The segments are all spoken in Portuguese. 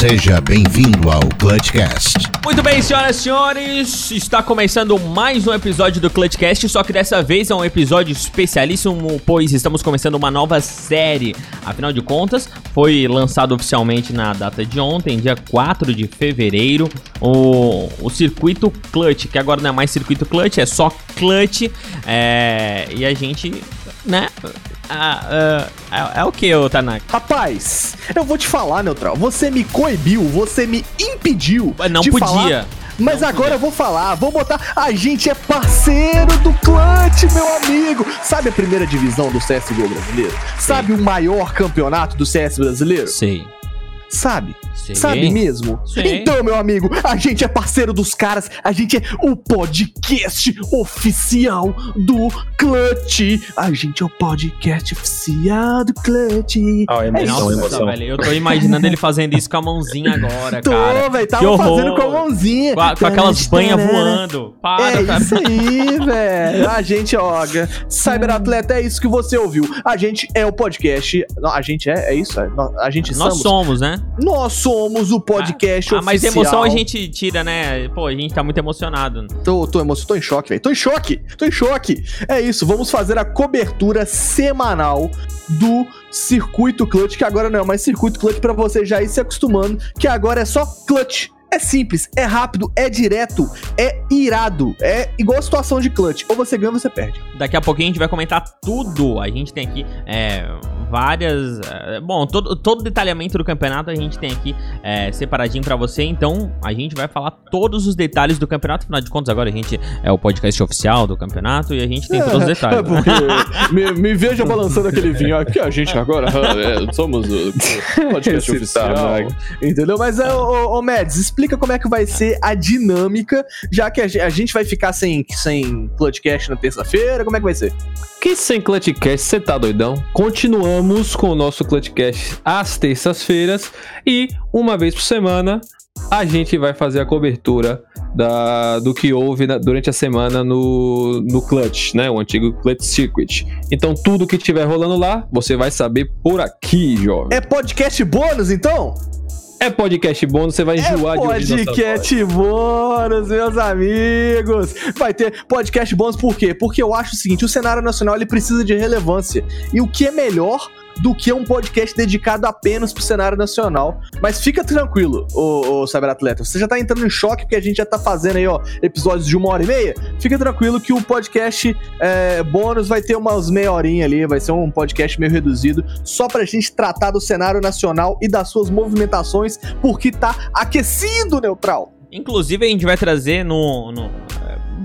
Seja bem-vindo ao Clutchcast. Muito bem, senhoras e senhores, está começando mais um episódio do Clutchcast, só que dessa vez é um episódio especialíssimo, pois estamos começando uma nova série. Afinal de contas, foi lançado oficialmente na data de ontem, dia 4 de fevereiro, o, o circuito Clutch, que agora não é mais circuito Clutch, é só Clutch, é, e a gente, né, ah, ah, é, é o que, ô Tanaka? Rapaz, eu vou te falar, Neutral. Você me coibiu, você me impediu. Não de podia. falar, mas Não agora podia. eu vou falar, vou botar. A gente é parceiro do Clutch, meu amigo. Sabe a primeira divisão do CSGO brasileiro? Sabe o maior campeonato do CS brasileiro? Sei. Sabe? Sei. Sabe mesmo? Sei. Então, meu amigo, a gente é parceiro dos caras, a gente é o podcast oficial do Clutch. A gente é o podcast oficial do Clutch. Ah, É isso. emoção. velho, eu tô imaginando ele fazendo isso com a mãozinha agora, Tô, cara. velho, Que tava horror. fazendo com a mãozinha. Com, a- com aquelas banhas voando. Para, É cara. isso aí, velho. A gente, ó, Cyberatleta, é isso que você ouviu. A gente é o podcast. A gente é, é isso? É, A gente Nós somos. somos, né? Nós somos o podcast Ah, mas oficial. emoção a gente tira, né? Pô, a gente tá muito emocionado. Tô, tô emocionado, tô em choque, velho. Tô em choque, tô em choque. É isso, vamos fazer a cobertura semanal do Circuito Clutch, que agora não é mais Circuito Clutch pra você já ir se acostumando, que agora é só Clutch. É simples, é rápido, é direto, é irado. É igual a situação de Clutch. Ou você ganha ou você perde. Daqui a pouquinho a gente vai comentar tudo. A gente tem aqui é, várias. é, bom, todo, todo detalhamento do campeonato a gente tem aqui é, separadinho pra você. Então a gente vai falar todos os detalhes do campeonato. Afinal de contas, agora a gente é o podcast oficial do campeonato e a gente tem todos os detalhes. É porque me, me veja balançando aquele vinho aqui, a gente agora é, somos o podcast oficial. tamanho. Entendeu? Mas, ô, ô, ô Mads, explica como é que vai ser a dinâmica, já que a ge- a gente vai ficar sem, sem Clutchcast na terça-feira, como é que vai ser? Que sem Clutchcast, você tá doidão? Continuamos com o nosso Clutchcast às terças-feiras e uma vez por semana a gente vai fazer a cobertura da, do que houve na- durante a semana no, no Clutch, né? O antigo Clutch Circuit. Então tudo que tiver rolando lá, você vai saber por aqui, jovem. É podcast bônus, então? É, podcast bônus, você vai É enjoar de ouvir podcast bônus, meus amigos. Vai ter podcast bônus por quê? Porque eu acho o seguinte, o cenário nacional ele precisa de relevância. E o que é melhor do que um podcast dedicado apenas pro cenário nacional. Mas fica tranquilo, ô Cyberatleta. Você já tá entrando em choque porque a gente já tá fazendo aí, ó, episódios de uma hora e meia. Fica tranquilo que o podcast é, bônus vai ter umas meia horinha ali, vai ser um podcast meio reduzido, só pra gente tratar do cenário nacional e das suas movimentações, porque tá aquecido, Neutral. Inclusive, a gente vai trazer no. no,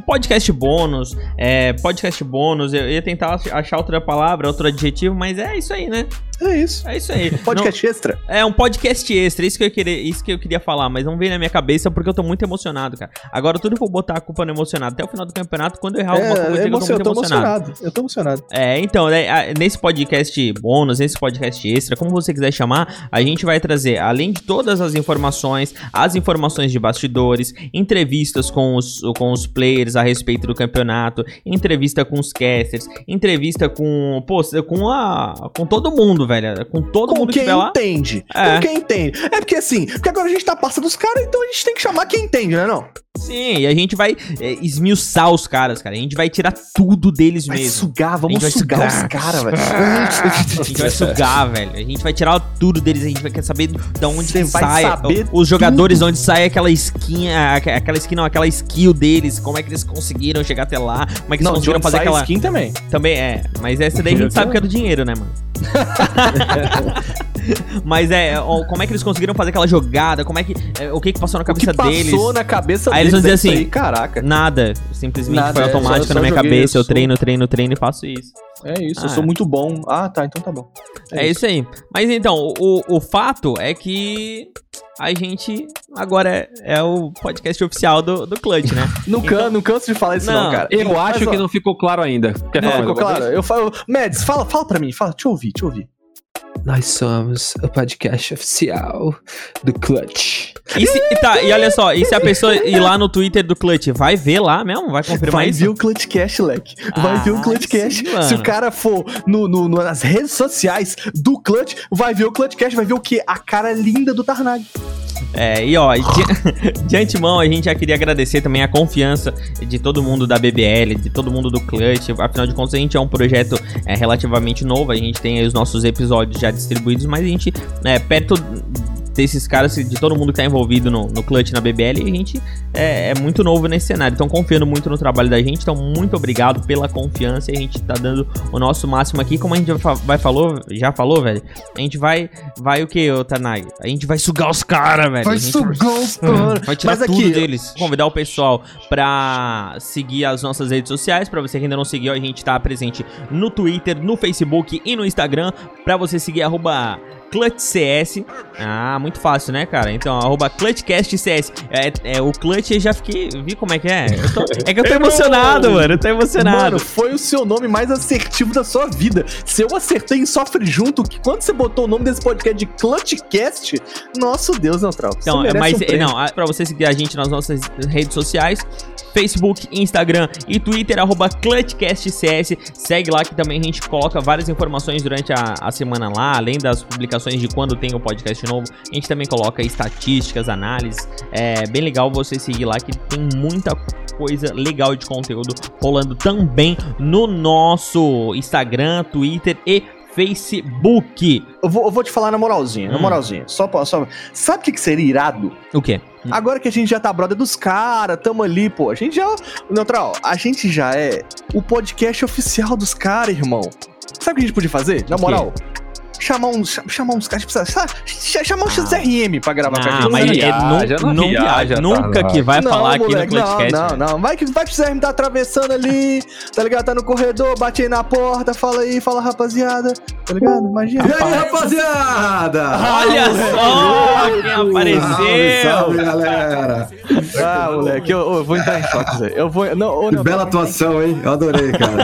podcast bônus. É, podcast bônus. Eu ia tentar ach- achar outra palavra, outro adjetivo, mas é isso aí, né? É isso. É isso aí. Podcast extra. Não- é um podcast extra, isso que, eu queria, isso que eu queria falar, mas não veio na minha cabeça porque eu tô muito emocionado, cara. Agora, tudo que eu vou botar a culpa no emocionado até o final do campeonato, quando eu errar alguma coisa, eu eu É, eu muito tô emocionado. Eu tô emocionado. É, então, né, nesse podcast bônus, nesse podcast extra, como você quiser chamar, a gente vai trazer, além de todas as informações, as informações de bastidores, entrevistas com os, com os players a respeito do campeonato, entrevista com os casters, entrevista com, pô, com a, com todo mundo, velho, com todo Com mundo que quem estiver lá. entende. É. Com quem entende. É porque assim, porque agora a gente tá passando os caras, então a gente tem que chamar quem entende, né não? Sim, e a gente vai é, esmiuçar os caras, cara, a gente vai tirar tudo deles Vai mesmo. sugar, vamos sugar, sugar. os caras, velho. A gente vai sugar, velho. A gente vai tirar tudo deles. A gente vai querer saber de onde que sai. Os jogadores, onde sai aquela skin, aquela skin, não, aquela skill deles. Como é que eles conseguiram chegar até lá? Como é que eles Não, conseguiram fazer aquela. skin também. Também é. Mas essa daí a gente sabe que é do dinheiro, né, mano? Mas é, como é que eles conseguiram fazer aquela jogada? Como é que. é, o que que passou na cabeça passou deles? na cabeça Aí eles vão dizer é isso assim, aí, caraca. Nada. Simplesmente Nada, foi é, automático só- na minha joguei, cabeça. Eu eu treino, treino, treino e faço isso. É isso, eu Ah. sou muito bom. Ah, tá, então tá bom. É, isso aí. Mas então, o, o fato é que a gente agora é, é o podcast oficial do, do Clutch, né? Não, can, não canso de falar isso, não, Não, cara. Eu Mas, acho que não ficou claro ainda. Quer Não, falar ficou claro. Eu falo. Mads, fala, fala pra mim, fala, deixa eu ouvir, deixa eu ouvir. Nós somos o podcast oficial do Clutch. E, se, tá, e olha só, e se a pessoa ir lá no Twitter do Clutch, vai ver lá mesmo? Vai confirmar Vai isso? ver o Clutchcast, leque. Vai Ah, ver o Clutchcast. sim, mano. Se o cara for no, no- nas redes sociais do Clutch, vai ver o Clutchcast, vai ver o quê? A cara linda do Tarnag. É, e ó, de, de antemão a gente já queria agradecer também a confiança de todo mundo da BBL, de todo mundo do Clutch. Afinal de contas, a gente é um projeto é, relativamente novo, a gente tem aí os nossos episódios já distribuídos, mas a gente, é, perto desses caras, de todo mundo que tá envolvido no, no Clutch, na BBL, a gente é, é muito novo nesse cenário. Então, confiando muito no trabalho da gente. Então, muito obrigado pela confiança. E a gente tá dando o nosso máximo aqui. Como a gente já vai falou, já falou, velho. A gente vai. Vai o que, Tanag? A gente vai sugar os caras, velho. A gente os Vai tirar Mas tudo aqui- deles. Convidar o pessoal pra seguir as nossas redes sociais. Pra você que ainda não seguiu, a gente tá presente no Twitter, no Facebook e no Instagram. Pra você seguir, arroba ClutchCS. Ah, muito fácil, né, cara? Então, arroba ClutchCastCS. É, é, o Clutch eu já fiquei. Vi como é que é? Tô- é que eu tô emocionado, mano. Eu tô emocionado. Mano, foi o seu nome mais assertivo da sua vida. Se eu acertei em Sofre Junto, que quando você botou o nome desse podcast de Clutchcast, nosso Deus, Neutral. Então, mas um não, ah, pra você seguir a gente nas nossas redes sociais, Facebook, Instagram e Twitter, arroba ClutchCastCS. Segue lá que também a gente coloca várias informações durante a, a semana lá, além das publicações de quando tem o podcast novo. A gente também coloca estatísticas, análises. É bem legal você seguir lá que tem muita coisa legal de conteúdo rolando também no nosso Instagram, Twitter e Facebook. Eu vou, eu vou te falar na moralzinha, na Hum. moralzinha. Só, só... Sabe o que, que seria irado? O quê? Agora que a gente já tá brother dos caras, tamo ali, pô. A gente já. Neutral, a gente já é o podcast oficial dos caras, irmão. Sabe o que a gente podia fazer? Na quê? Chamar uns, cha- chamar uns caras, tipo, sabe, ch- chamar um XRM pra gravar com a Ah, gente. mas Não é, não não viaja, viaja, tá, nunca que vai falar aqui no podcast. Não, não, não. Vai que, vai que o XRM tá atravessando ali, tá ligado? Tá no corredor, bate aí na porta, fala aí, fala rapaziada, tá ligado? Imagina. E aí, rapaziada? Olha só quem apareceu! salve, galera! Ah, moleque, eu, eu vou entrar em choque, Zé. Eu vou. Não, não, bela atuação, hein? Eu adorei, cara.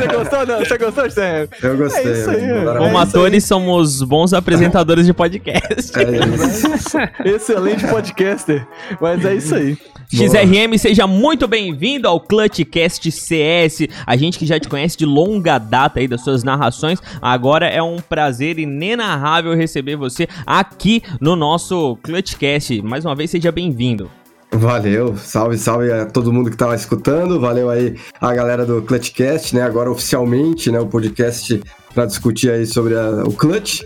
Você gostou, não? Você gostou, XRM? Eu gostei. É isso aí. Como É isso atores, somos bons apresentadores de podcast. É. Excelente podcaster. Mas é isso aí. XRM, seja muito bem-vindo ao Clutchcast CS. A gente que já te conhece de longa data aí das suas narrações. Agora é um prazer inenarrável receber você aqui no nosso Clutchcast. Mais uma vez, seja bem-vindo. Valeu, salve, salve a todo mundo que tava escutando, valeu aí a galera do Clutchcast, né, agora oficialmente, né, o podcast para discutir aí sobre a- o Clutch,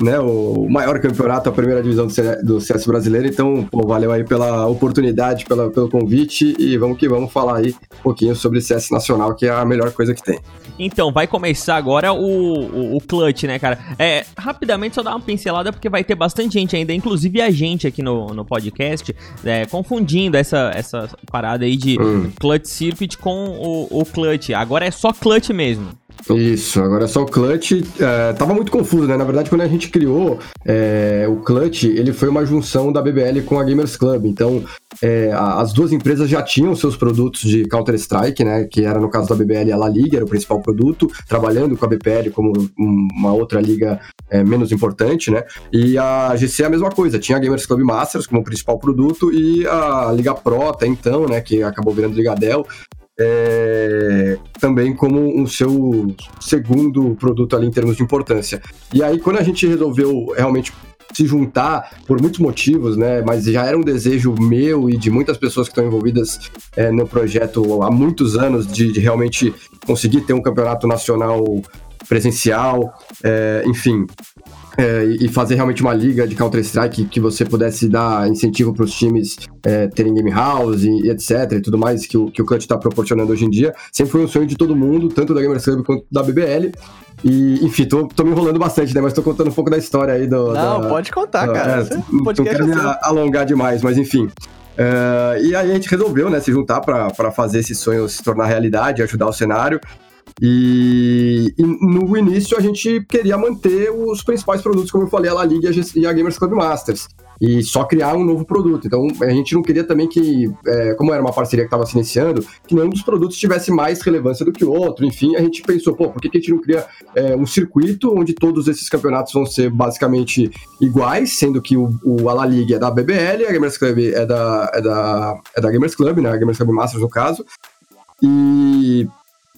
né, o maior campeonato, a primeira divisão do, C- do CS brasileiro, então, pô, valeu aí pela oportunidade, pela, pelo convite e vamos que vamos falar aí um pouquinho sobre CS Nacional, que é a melhor coisa que tem. Então, vai começar agora o, o, o clutch, né, cara? É, rapidamente só dar uma pincelada, porque vai ter bastante gente ainda, inclusive a gente aqui no, no podcast, é, confundindo essa, essa parada aí de Hum. clutch circuit com o, o clutch. Agora é só clutch mesmo. Isso, agora é só o Clutch. é, tava muito confuso, né? Na verdade, quando a gente criou é, o Clutch, ele foi uma junção da BBL com a Gamers Club. Então, é, a- as duas empresas já tinham seus produtos de Counter-Strike, né? Que era, no caso da BBL, a La Liga, era o principal produto, trabalhando com a BPL como um- uma outra liga é, menos importante, né? E a GC é a mesma coisa, tinha a Gamers Club Masters como principal produto e a Liga Pro até então, né? Que acabou virando Liga Dell, é, também como um seu segundo produto ali em termos de importância. E aí, quando a gente resolveu realmente se juntar por muitos motivos, né? Mas já era um desejo meu e de muitas pessoas que estão envolvidas é, no projeto há muitos anos de, de realmente conseguir ter um campeonato nacional presencial, é, enfim, é, e fazer realmente uma liga de Counter-Strike que você pudesse dar incentivo para os times é, terem game house e, e etc e tudo mais que o, que o Cut está proporcionando hoje em dia. Sempre foi um sonho de todo mundo, tanto da Gamers Club quanto da BBL. E, enfim, tô, tô me enrolando bastante, né? Mas tô contando um pouco da história aí do. Não, da- pode contar, da- cara. é, Esse não quero é me seu. a- alongar demais, mas enfim. É, e aí a gente resolveu, né, se juntar para fazer esse sonho se tornar realidade, ajudar o cenário. E, e, no início a gente queria manter os principais produtos, como eu falei, a La Liga e a Gamers Club Masters e só criar um novo produto. Então a gente não queria também que, é, como era uma parceria que estava se iniciando, que nenhum dos produtos tivesse mais relevância do que o outro. Enfim, a gente pensou, pô, por que, que a gente não cria é, um circuito onde todos esses campeonatos vão ser basicamente iguais, sendo que o, o a La Liga é da BBL, a Gamers Club é da, é da, é da Gamers Club, né? A Gamers Club Masters no caso. E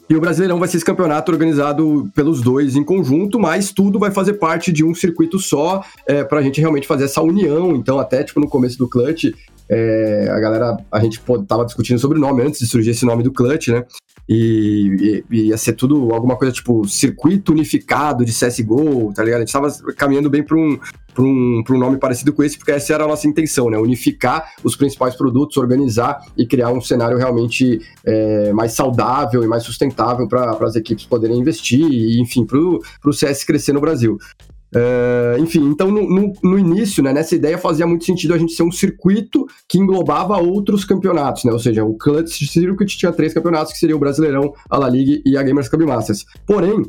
e o Brasileirão vai ser esse campeonato organizado pelos dois em conjunto, mas tudo vai fazer parte de um circuito só é, para a gente realmente fazer essa união. Então, até tipo no começo do Clutch, é, a galera, a gente pô, tava discutindo sobre o nome antes de surgir esse nome do Clutch, né? E, e, ia ser tudo alguma coisa tipo circuito unificado de CSGO, tá ligado? A gente tava caminhando bem para um, um, um nome parecido com esse, porque essa era a nossa intenção, né? Unificar os principais produtos, organizar e criar um cenário realmente é, mais saudável e mais sustentável para as equipes poderem investir e, enfim, para o CS crescer no Brasil. Uh, enfim, então no, no, no, início, né, nessa ideia fazia muito sentido a gente ser um circuito que englobava outros campeonatos, né? Ou seja, o Clutch Circuit tinha três campeonatos, que seria o Brasileirão, a La Liga e a Gamers Club Masters. Porém,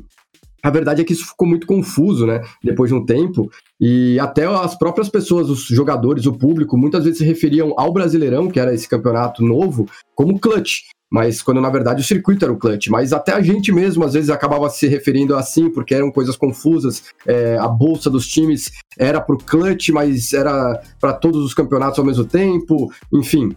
a verdade é que isso ficou muito confuso, né? Depois de um tempo. E até as próprias pessoas, os jogadores, o público, muitas vezes se referiam ao Brasileirão, que era esse campeonato novo, como clutch mas quando na verdade o circuito era o clutch. Mas até a gente mesmo às vezes acabava se referindo assim, porque eram coisas confusas. É, a bolsa dos times era pro clutch, mas era para todos os campeonatos ao mesmo tempo, enfim.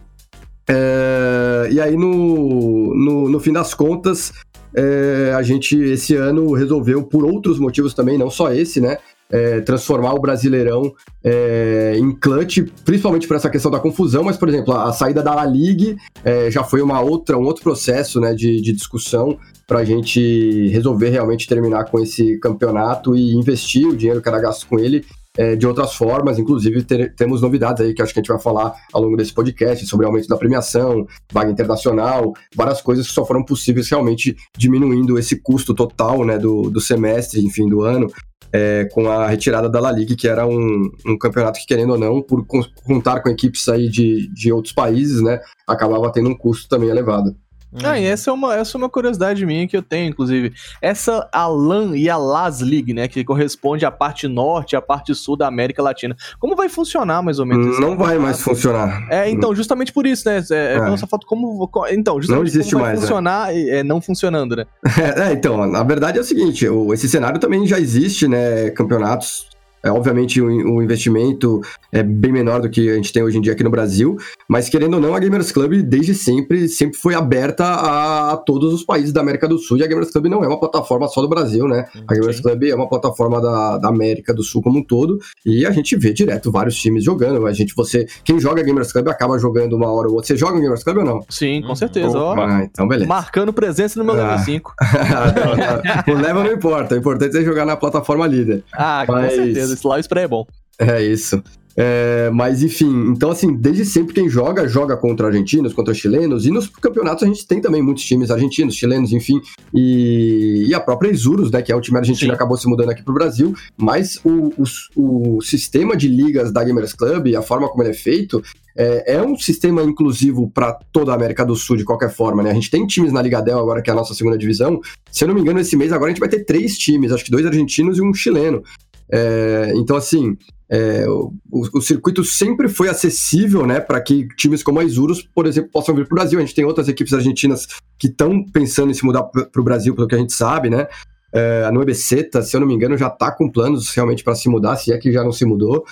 É, e aí no, no, no fim das contas, é, a gente esse ano resolveu, por outros motivos também, não só esse, né? É, transformar o Brasileirão é, em clutch, principalmente por essa questão da confusão, mas, por exemplo, a, a saída da La Liga é, já foi uma outra, um outro processo né, de, de discussão para a gente resolver realmente terminar com esse campeonato e investir o dinheiro que era gasto com ele é, de outras formas, inclusive ter, temos novidades aí que acho que a gente vai falar ao longo desse podcast sobre aumento da premiação, vaga internacional, várias coisas que só foram possíveis realmente diminuindo esse custo total né, do, do semestre, enfim, do ano, é, com a retirada da La Liga, que era um, um, campeonato que, querendo ou não, por contar com equipes aí de, de outros países, né, acabava tendo um custo também elevado. Ah, e essa é, uma, essa é uma curiosidade minha que eu tenho, inclusive. Essa a LAN e a LAS League, né? Que corresponde à parte norte e à parte sul da América Latina. Como vai funcionar, mais ou menos? Não vai mais funcionar. É, então, justamente por isso, né? É, é. Nossa foto como. Então, justamente não existe como vai mais, é. funcionar é. é. não funcionando, né? É, então, na verdade é o seguinte: esse cenário também já existe, né? Campeonatos é, obviamente, o, o, investimento é bem menor do que a gente tem hoje em dia aqui no Brasil, mas querendo ou não, a Gamers Club desde sempre sempre foi aberta a, a todos os países da América do Sul e a Gamers Club não é uma plataforma só do Brasil, né? A Gamers Club é uma plataforma da, da América do Sul como um todo e a gente vê direto vários times jogando. A gente, você, quem joga Gamers Club acaba jogando uma hora ou outra. Você joga Gamers Club ou não? Sim, com certeza. Opa, ó, então beleza. Marcando presença no meu level 5. Ah. o level não importa, o importante é jogar na plataforma líder. Ah, com Mas... certeza esse lá o spray é bom. É isso. É, mas enfim, então assim, desde sempre quem joga, joga contra argentinos, contra chilenos, e nos campeonatos a gente tem também muitos times argentinos, chilenos, enfim, e, e a própria Isurus, né, que é o time argentino, Sim. acabou se mudando aqui pro Brasil, mas o, o, o, sistema de ligas da Gamers Club, a forma como ele é feito, é, é um sistema inclusivo para toda a América do Sul, de qualquer forma, né, a gente tem times na Liga Del agora, que é a nossa segunda divisão, se eu não me engano, esse mês agora a gente vai ter três times, acho que dois argentinos e um chileno, é, então, assim, é, o, o, circuito sempre foi acessível, né, para que times como a Isurus, por exemplo, possam vir para o Brasil. A gente tem outras equipes argentinas que estão pensando em se mudar para o Brasil, pelo que a gente sabe, né? É, a Nueve Seta, se eu não me engano, já está com planos realmente para se mudar, se é que já não se mudou.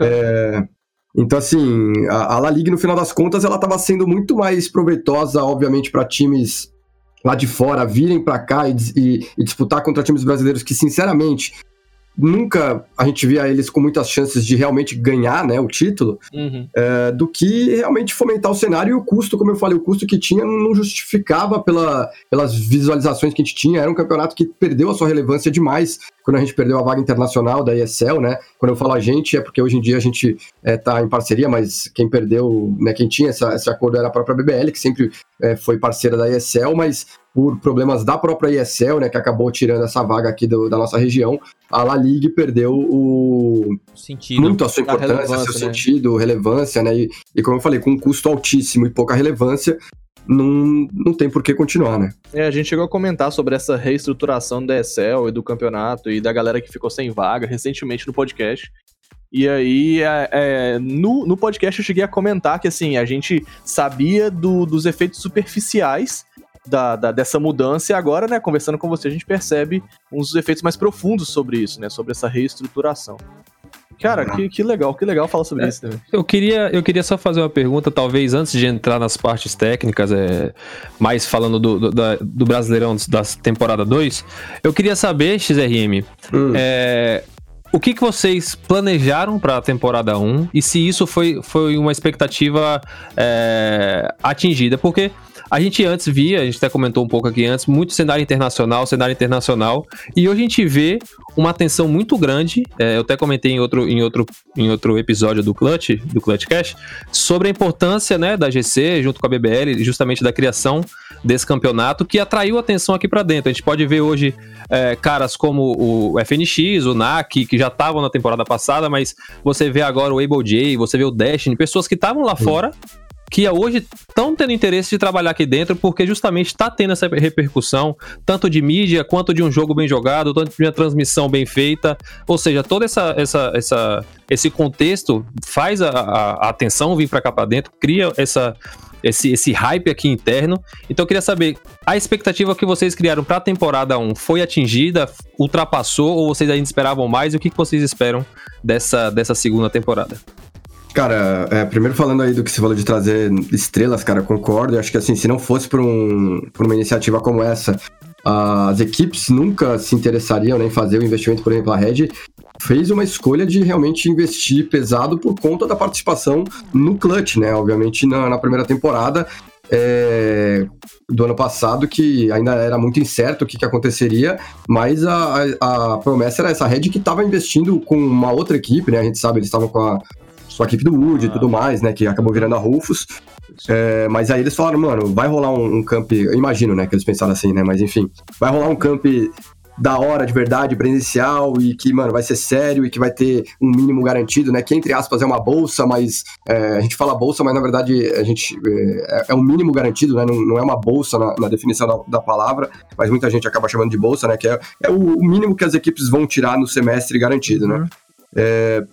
É, então, assim, a, a La Liga, no final das contas, ela estava sendo muito mais proveitosa, obviamente, para times lá de fora virem para cá e, e, e, disputar contra times brasileiros que, sinceramente, nunca a gente via eles com muitas chances de realmente ganhar né, o título, uhum. é, do que realmente fomentar o cenário e o custo, como eu falei, o custo que tinha não justificava pela, pelas visualizações que a gente tinha. Era um campeonato que perdeu a sua relevância demais quando a gente perdeu a vaga internacional da ESL, né? Quando eu falo a gente, é porque hoje em dia a gente está é, em parceria, mas quem perdeu, né, quem tinha essa, esse acordo era a própria BBL, que sempre é, foi parceira da ESL, mas por problemas da própria ESL, né, que acabou tirando essa vaga aqui do, da nossa região, a La Liga perdeu o sentido, muito a sua importância, seu né? sentido, relevância, né, e, e, como eu falei, com um custo altíssimo e pouca relevância, não, não tem por que continuar, né? É, a gente chegou a comentar sobre essa reestruturação da ESL e do campeonato e da galera que ficou sem vaga recentemente no podcast. E aí, é, é, no, no podcast eu cheguei a comentar que, assim, a gente sabia do, dos efeitos superficiais da, da, dessa mudança e agora, né, conversando com você, a gente percebe uns efeitos mais profundos sobre isso, né, sobre essa reestruturação. Cara, que, que legal, que legal falar sobre É, isso também. Eu queria, eu queria só fazer uma pergunta, talvez antes de entrar nas partes técnicas, é, mais falando do, do, da- do Brasileirão da temporada 2, eu queria saber, XRM, Hum. é, o que, que vocês planejaram para a temporada 1 e se isso foi, foi uma expectativa é, atingida? Porque a gente antes via, a gente até comentou um pouco aqui antes, muito cenário internacional, cenário internacional, e hoje a gente vê uma atenção muito grande, é, eu até comentei em outro, em, outro, em outro episódio do Clutch, do Clutch Cash, sobre a importância né, da GC junto com a BBL, justamente da criação desse campeonato, que atraiu atenção aqui para dentro. A gente pode ver hoje é, caras como o FNX, o NAC, que já estavam na temporada passada, mas você vê agora o Able J, você vê o Destiny, pessoas que estavam lá fora, que hoje estão tendo interesse de trabalhar aqui dentro, porque justamente está tendo essa repercussão, tanto de mídia quanto de um jogo bem jogado, tanto de uma transmissão bem feita. Ou seja, todo essa, essa, essa, esse contexto faz a, a- a atenção vir para cá para dentro, cria essa. Esse, esse hype aqui interno. Então eu queria saber, a expectativa que vocês criaram para a temporada 1 foi atingida, ultrapassou, ou vocês ainda esperavam mais? E o que, que vocês esperam dessa, dessa segunda temporada? Cara, é, primeiro falando aí do que você falou de trazer estrelas, cara, concordo. Eu acho que assim, se não fosse por, um, por uma iniciativa como essa, as equipes nunca se interessariam né, em fazer o investimento, por exemplo, a Red fez uma escolha de realmente investir pesado por conta da participação no clutch, né? Obviamente na, na primeira temporada é, do ano passado, que ainda era muito incerto o que, que aconteceria, mas a, a, a promessa era essa Red que estava investindo com uma outra equipe, né? A gente sabe, eles estavam com a, com a equipe do Wood e tudo mais, né? Que acabou virando a Rufus. É, mas aí eles falaram, mano, vai rolar um, um camp. Eu imagino, né? Que eles pensaram assim, né? Mas enfim, vai rolar um camp da hora, de verdade, presencial e que, mano, vai ser sério e que vai ter um mínimo garantido, né? Que, entre aspas, é uma bolsa, mas é, a gente fala bolsa, mas na verdade a gente é, é um mínimo garantido, né? Não, não é uma bolsa na, na definição da, da palavra, mas muita gente acaba chamando de bolsa, né? Que é, é o, o mínimo que as equipes vão tirar no semestre garantido, né? É,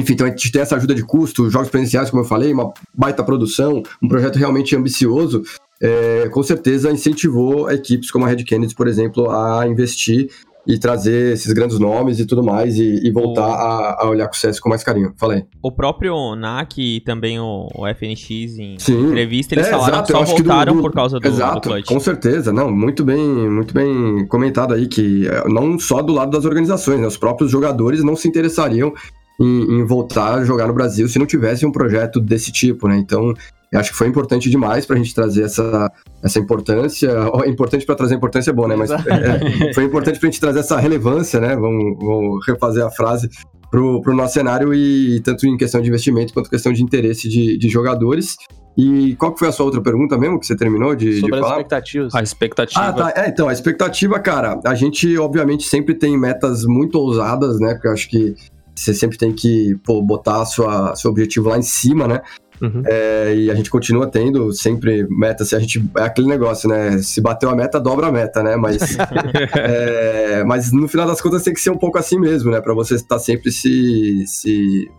enfim, então a gente tem essa ajuda de custo, jogos presenciais, como eu falei, uma baita produção, um projeto realmente ambicioso, é, com certeza incentivou equipes como a Red Kennedy, por exemplo, a investir e trazer esses grandes nomes e tudo mais e, e voltar a, a olhar com o CS com mais carinho. Falei. O próprio NAC e também o, o FNX em Sim. entrevista, eles É, falaram exato, que só que do- voltaram do- por causa do, do Exato, clutch. com certeza, não, muito bem, muito bem comentado aí que é, não só do lado das organizações, né, os próprios jogadores não se interessariam em, em voltar a jogar no Brasil se não tivesse um projeto desse tipo, né? Então, eu acho que foi importante demais pra gente trazer essa, essa importância. Ó, Importante pra trazer importância é bom, né? Mas é, foi importante pra gente trazer essa relevância, né? Vamos, vamos refazer a frase pro, pro nosso cenário e tanto em questão de investimento quanto questão de interesse de, de jogadores. E qual que foi a sua outra pergunta mesmo que você terminou de, de Sobre as falar? expectativas. A expectativa. Ah, tá. É, então, a expectativa, cara, a gente obviamente sempre tem metas muito ousadas, né? Porque eu acho que você sempre tem que pô, botar sua, seu objetivo lá em cima, né? Uhum. É, e a gente continua tendo sempre metas. Se a gente, é aquele negócio, né? Se bateu a meta, dobra a meta, né? Mas, é, mas no final das contas tem que ser um pouco assim mesmo, né? Pra você estar sempre se, se,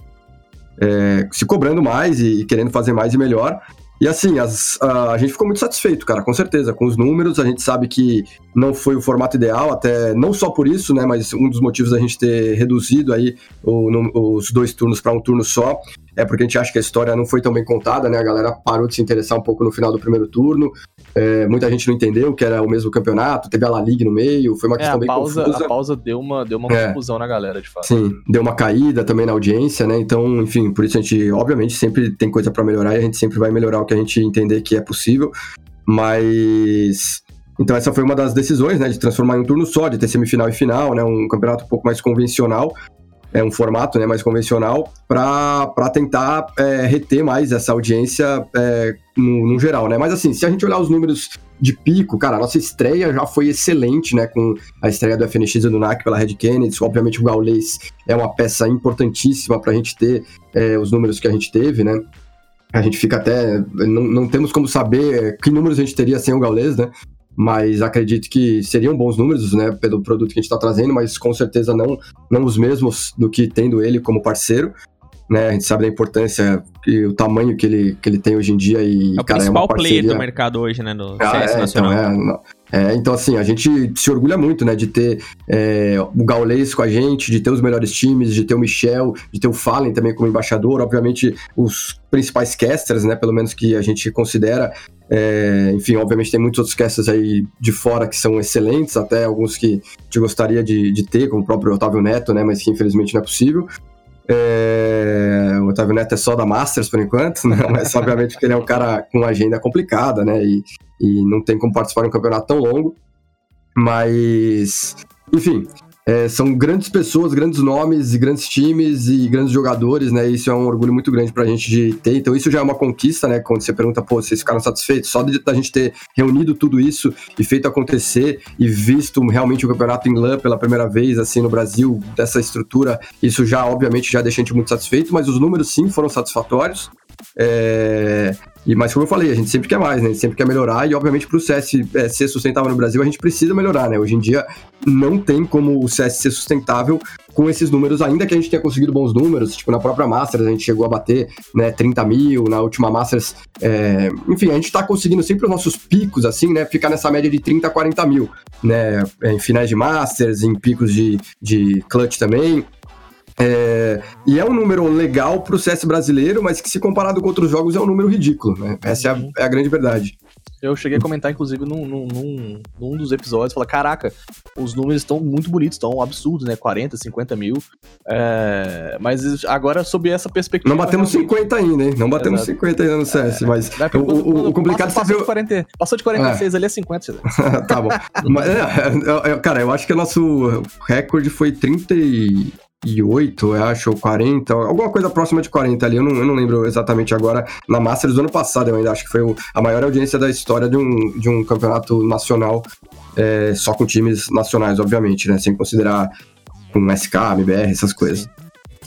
é, se cobrando mais e querendo fazer mais e melhor. E assim, as- a, a gente ficou muito satisfeito, cara, com certeza, com os números. A gente sabe que não foi o formato ideal, até não só por isso, né? Mas um dos motivos da gente ter reduzido aí o num- os dois turnos para um turno só é porque a gente acha que a história não foi tão bem contada, né? A galera parou de se interessar um pouco no final do primeiro turno. É, muita gente não entendeu que era o mesmo campeonato, teve a La Liga no meio, foi uma É, questão a bem pausa, confusa. a pausa deu uma, deu uma É. confusão na galera, de fato. Sim, deu uma caída também na audiência, né? Então, enfim, por isso a gente, obviamente, sempre tem coisa pra melhorar e a gente sempre vai melhorar o que a gente entender que é possível. Mas. Então, essa foi uma das decisões, né? De transformar em um turno só, de ter semifinal e final, né? Um campeonato um pouco mais convencional. É um formato né, mais convencional para tentar é, reter mais essa audiência é, no, no geral, né? Mas assim, se a gente olhar os números de pico, cara, a nossa estreia já foi excelente, né? Com a estreia do FNX e do NAC pela Red Kennedy. Obviamente o Gaules é uma peça importantíssima para a gente ter é, os números que a gente teve, né? A gente fica até. Não, não temos como saber que números a gente teria sem o Gaules, né? Mas acredito que seriam bons números, né? Pelo produto que a gente está trazendo, mas com certeza não, não os mesmos do que tendo ele como parceiro. Né, a gente sabe da importância e o tamanho que ele, que ele tem hoje em dia e, É o cara, principal é parceria... player do mercado hoje, né? No Ah, CS é, nacional. Então, é. É, então, assim, a gente se orgulha muito, né, de ter é, o Gaules com a gente, de ter os melhores times, de ter o Michel, de ter o Fallen também como embaixador, obviamente os principais casters, né, pelo menos que a gente considera. É, enfim, obviamente tem muitos outros casters aí de fora que são excelentes, até alguns que gente gostaria de, de ter, como o próprio Otávio Neto, né, mas que infelizmente não é possível. É, o Otávio Neto é só da Masters por enquanto, né? mas obviamente porque ele é um cara com agenda complicada, né? E, e não tem como participar de um campeonato tão longo. Mas, enfim, é, são grandes pessoas, grandes nomes e grandes times e grandes jogadores, né? Isso é um orgulho muito grande pra gente de ter. Então, isso já é uma conquista, né? Quando você pergunta, pô, vocês ficaram satisfeitos? Só de a gente ter reunido tudo isso e feito acontecer e visto realmente o campeonato em LAN pela primeira vez, assim, no Brasil, dessa estrutura, isso já, obviamente, já deixa a gente muito satisfeito, mas os números sim foram satisfatórios. É, e, mas como eu falei, a gente sempre quer mais, né? A gente sempre quer melhorar e, obviamente, para o CS é, ser sustentável no Brasil, a gente precisa melhorar, né? Hoje em dia não tem como o CS ser sustentável com esses números, ainda que a gente tenha conseguido bons números, tipo, na própria Masters a gente chegou a bater né, 30 mil, na última Masters, é, enfim, a gente tá conseguindo sempre os nossos picos, assim, né, ficar nessa média de 30 a 40 mil, né, em finais de Masters, em picos de, de clutch também, é, e é um número legal pro CS brasileiro, mas que se comparado com outros jogos é um número ridículo, né? Essa é a, é a grande verdade. Eu cheguei a comentar, inclusive, num, num, num, dos episódios, falar, caraca, os números estão muito bonitos, estão absurdos, né? 40, 50 mil. É, mas agora, sob essa perspectiva... Não batemos realmente- 50 ainda, hein? Não batemos Exato. 50 ainda no CS, mas Né, o, o- o complicado é passa, você passou de 40, Passou de 46 ali a 50, você vê. tá bom. Mas, é, é, é, cara, eu acho que o nosso recorde foi 38, eu acho, ou 40, alguma coisa próxima de 40 ali, eu não, eu não lembro exatamente agora. Na Masters do ano passado, eu ainda acho que foi o- a maior audiência da história de um, de um campeonato nacional, é, só com times nacionais, obviamente, né? Sem considerar com SK, MBR, essas coisas.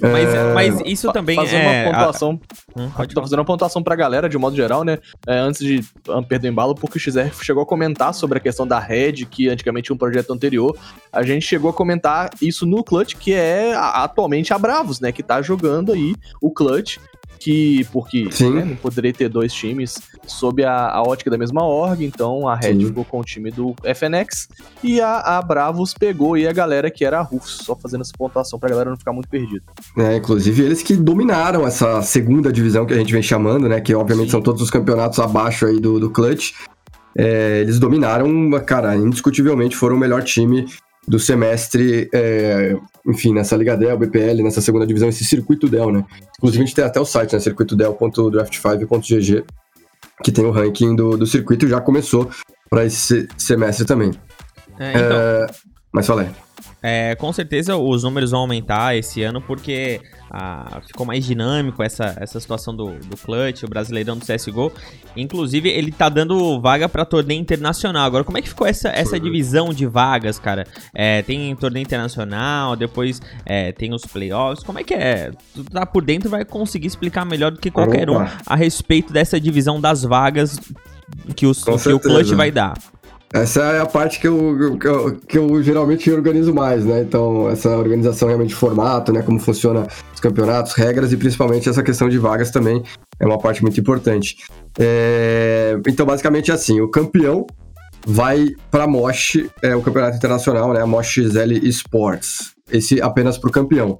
Mas, É, mas isso também fazer é. uma pontuação. a- Hum, Tô fazendo uma pontuação pra galera, de modo geral, né? É, antes de ah, perder o embalo, porque o XR chegou a comentar sobre a questão da Red, que antigamente tinha um projeto anterior. A gente chegou a comentar isso no Clutch, que é a- atualmente a Bravos, né? Que tá jogando aí o Clutch. Que, porque né, não poderia ter dois times sob a, a ótica da mesma org, então a Red Sim. ficou com o time do FNX e a, a Bravos pegou aí a galera que era a Rufus, só fazendo essa pontuação pra galera não ficar muito perdida. É, inclusive eles que dominaram essa segunda divisão que a gente vem chamando, né? Que obviamente Sim. são todos os campeonatos abaixo aí do, do Clutch. É, eles dominaram, cara, indiscutivelmente foram o melhor time do semestre, é, enfim, nessa Liga Dell, BPL, nessa segunda divisão, esse circuito Dell, né? Inclusive a gente tem até o site, né? circuitodel.draft5.gg, que tem o ranking do, do circuito e já começou para esse semestre também. É, então, É, mas falei. É, com certeza os números vão aumentar esse ano porque ah, ficou mais dinâmico essa, essa situação do, do clutch, o brasileirão do CSGO. Inclusive, ele tá dando vaga pra torneio internacional. Agora, como é que ficou essa, essa divisão de vagas, cara? É, tem torneio internacional, depois é, tem os playoffs. Como é que é? Tu tá por dentro vai conseguir explicar melhor do que qualquer um Opa. a respeito dessa divisão das vagas que, os, que o clutch vai dar. Essa é a parte que eu, que eu, que eu geralmente organizo mais, né? Então, essa organização realmente de formato, né? Como funciona os campeonatos, regras e principalmente essa questão de vagas também é uma parte muito importante. É, Então, basicamente é assim: o campeão vai para a MOSH, é o campeonato internacional, né? A MOSH XL Esports. Esse apenas para o campeão.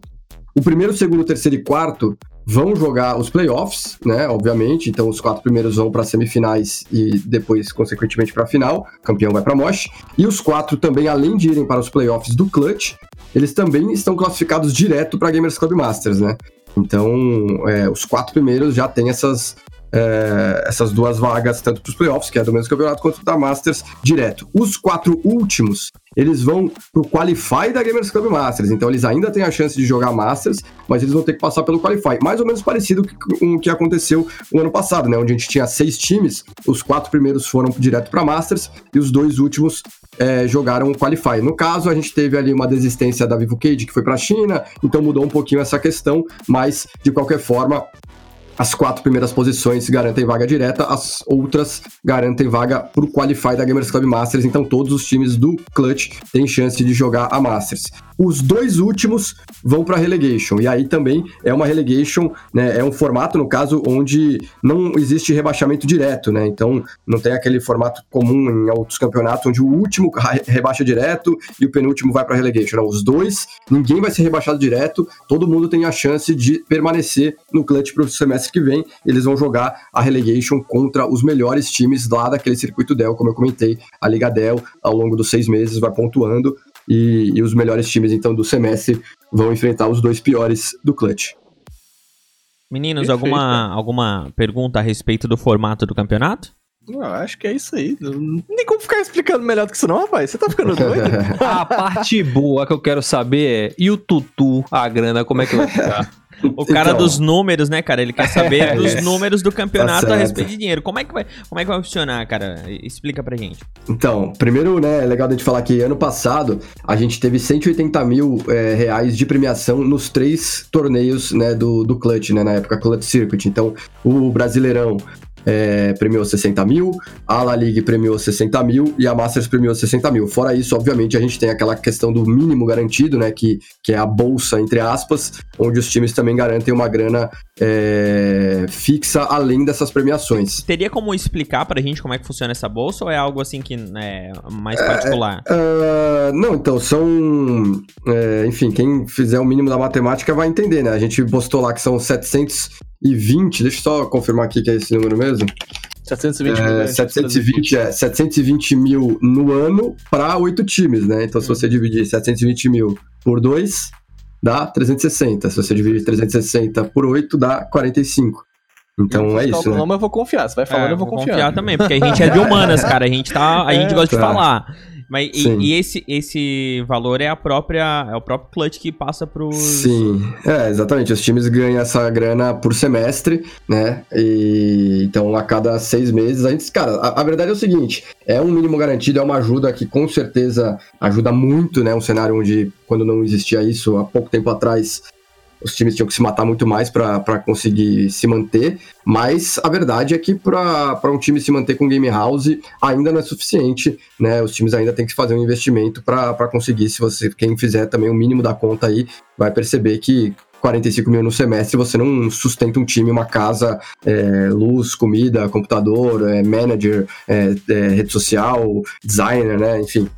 O primeiro, segundo, terceiro e quarto vão jogar os playoffs, né? Obviamente. Então, os quatro primeiros vão para semifinais e depois, consequentemente, para a final. O campeão vai para Mosh. E os quatro também, além de irem para os playoffs do Clutch, eles também estão classificados direto para Gamers Club Masters, né? Então, é, os quatro primeiros já têm essas, é, essas duas vagas, tanto para os playoffs, que é do mesmo campeonato, quanto da Masters, direto. Os quatro últimos, eles vão pro Qualify da Gamers Club Masters. Então, eles ainda têm a chance de jogar Masters, mas eles vão ter que passar pelo Qualify. Mais ou menos parecido com o que aconteceu no ano passado, né? Onde a gente tinha seis times, os quatro primeiros foram direto para Masters e os dois últimos é, jogaram o Qualify. No caso, a gente teve ali uma desistência da Vivo Cage, que foi para a China, então mudou um pouquinho essa questão, mas de qualquer forma, as quatro primeiras posições garantem vaga direta, as outras garantem vaga pro Qualify da Gamers Club Masters, então todos os times do Clutch têm chance de jogar a Masters. Os dois últimos vão para relegation, e aí também é uma relegation, né, é um formato, no caso, onde não existe rebaixamento direto, né, então não tem aquele formato comum em outros campeonatos, onde o último rebaixa direto e o penúltimo vai para relegation. Não, os dois, ninguém vai ser rebaixado direto, todo mundo tem a chance de permanecer no Clutch pro semestre que vem, eles vão jogar a relegation contra os melhores times lá daquele circuito Dell, como eu comentei, a Liga Dell, ao longo dos seis meses, vai pontuando, e, e os melhores times, então, do semestre vão enfrentar os dois piores do Clutch. Meninos, alguma, alguma pergunta a respeito do formato do campeonato? Eu acho que é isso aí. Não tem como ficar explicando melhor do que isso, não, rapaz. Você tá ficando doido? A parte boa que eu quero saber é: e o Tutu, a grana, como é que vai ficar? O cara Então. dos números, né, cara? Ele quer saber É, dos é. números do campeonato Tá a respeito de dinheiro. Como é que vai, como é que vai funcionar, cara? Explica pra gente. Então, primeiro, né, é legal a gente falar que ano passado a gente teve 180 mil é, reais de premiação nos três torneios, né, do, do Clutch, né, na época Clutch Circuit. Então, o Brasileirão é, premiou 60 mil, a La League premiou 60 mil e a Masters premiou 60 mil. Fora isso, obviamente, a gente tem aquela questão do mínimo garantido, né, que, que é a bolsa, entre aspas, onde os times também garantem uma grana é, fixa além dessas premiações. Teria como explicar pra gente como é que funciona essa bolsa ou é algo assim que é mais particular? Ah, não, então, são. é, enfim, quem fizer o mínimo da matemática vai entender, né? A gente postou lá que são 720. Deixa eu só confirmar aqui que é esse número mesmo. 720 mil. É, né? 720, é, 720 mil no ano para oito times, né? Então, se você dividir 720 mil por 2, dá 360. Se você dividir 360 por 8, dá 45. Então é isso, né? Não, mas eu vou confiar. Você vai falando, É, eu vou confiar. também, porque a gente é de humanas, cara. A gente tá, a gente É, gosta de tá. falar. Mas e, e esse, esse valor é a própria é o próprio clutch que passa pros Sim, é, exatamente. Os times ganham essa grana por semestre, né? E então a cada seis meses a gente. Cara, a, a verdade é o seguinte: é um mínimo garantido, é uma ajuda que com certeza ajuda muito, né? Um cenário onde, quando não existia isso há pouco tempo atrás, os times tinham que se matar muito mais para conseguir se manter, mas a verdade é que para um time se manter com game house ainda não é suficiente, né? Os times ainda têm que fazer um investimento para conseguir, se você quem fizer também o mínimo da conta aí, vai perceber que 45 mil no semestre, você não sustenta um time, uma casa, é, luz, comida, computador, é, manager, é, é, rede social, designer, né? Enfim.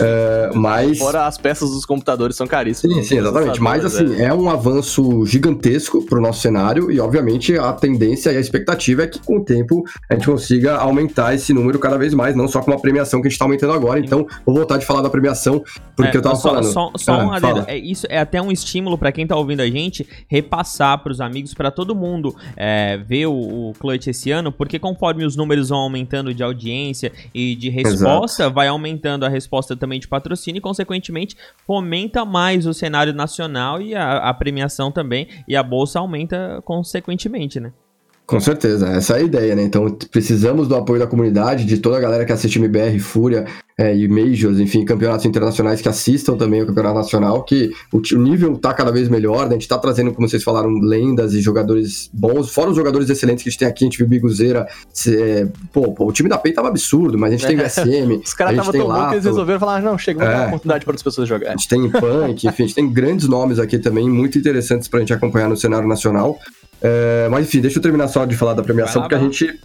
É, mas. Fora as peças dos computadores são caríssimas. Sim, sim, exatamente. Mas assim, é um avanço gigantesco pro nosso cenário e, obviamente, a tendência e a expectativa é que com o tempo a gente consiga aumentar esse número cada vez mais, não só com uma premiação que a gente tá aumentando agora. Então, vou voltar de falar da premiação, porque É, eu tava só, falando. Só, só Ah, um adendo. É, isso é até um estímulo pra quem tá ouvindo a gente repassar pros amigos, pra todo mundo é, ver o, o Clutch esse ano, porque conforme os números vão aumentando de audiência e de resposta, vai aumentando a resposta também de patrocínio e, consequentemente, fomenta mais o cenário nacional e a, a premiação também, e a bolsa aumenta consequentemente, né? Com certeza, essa é a ideia, né? Então precisamos do apoio da comunidade, de toda a galera que assiste MBR, Fúria é, e Majors, enfim, campeonatos internacionais que assistam também o campeonato nacional, que o, o nível tá cada vez melhor, né? A gente tá trazendo, como vocês falaram, lendas e jogadores bons, fora os jogadores excelentes que a gente tem aqui, a gente viu Biguzeira, é, pô, pô, o time da PEN tava absurdo, mas a gente tem o SM, Os caras a estavam tão bons que eles resolveram falar, não, chega, vamos dar É. uma oportunidade para as pessoas a jogarem. gente tem Punk, enfim, a gente tem grandes nomes aqui também, muito interessantes pra gente acompanhar no cenário nacional. É, mas enfim, deixa eu terminar só de falar da premiação, lá, porque a gente.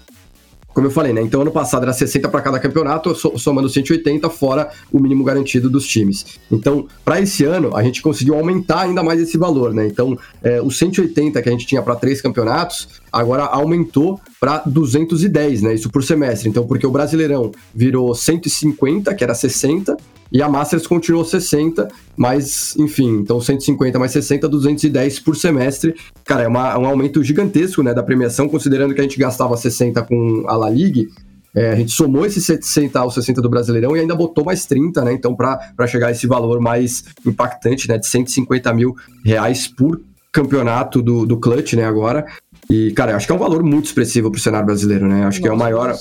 Como eu falei, né? Então ano passado era 60 para cada campeonato, so- somando 180 fora o mínimo garantido dos times. Então, para esse ano, a gente conseguiu aumentar ainda mais esse valor, né? Então, é, os 180 que a gente tinha para três campeonatos, agora aumentou para 210, né? Isso por semestre. Então, porque o Brasileirão virou 150, que era 60, e a Masters continuou 60, mas, enfim, então 150 mais 60, 210 por semestre. Cara, é uma- um aumento gigantesco, né, da premiação, considerando que a gente gastava 60 com a La Ligue. É, a gente somou esse 60 ao 60 do Brasileirão e ainda botou mais 30, né? Então, para chegar a esse valor mais impactante, né? De 150 mil reais por campeonato do, do Clutch, né? Agora. E, cara, acho que é um valor muito expressivo pro cenário brasileiro, né? Acho que é o maior.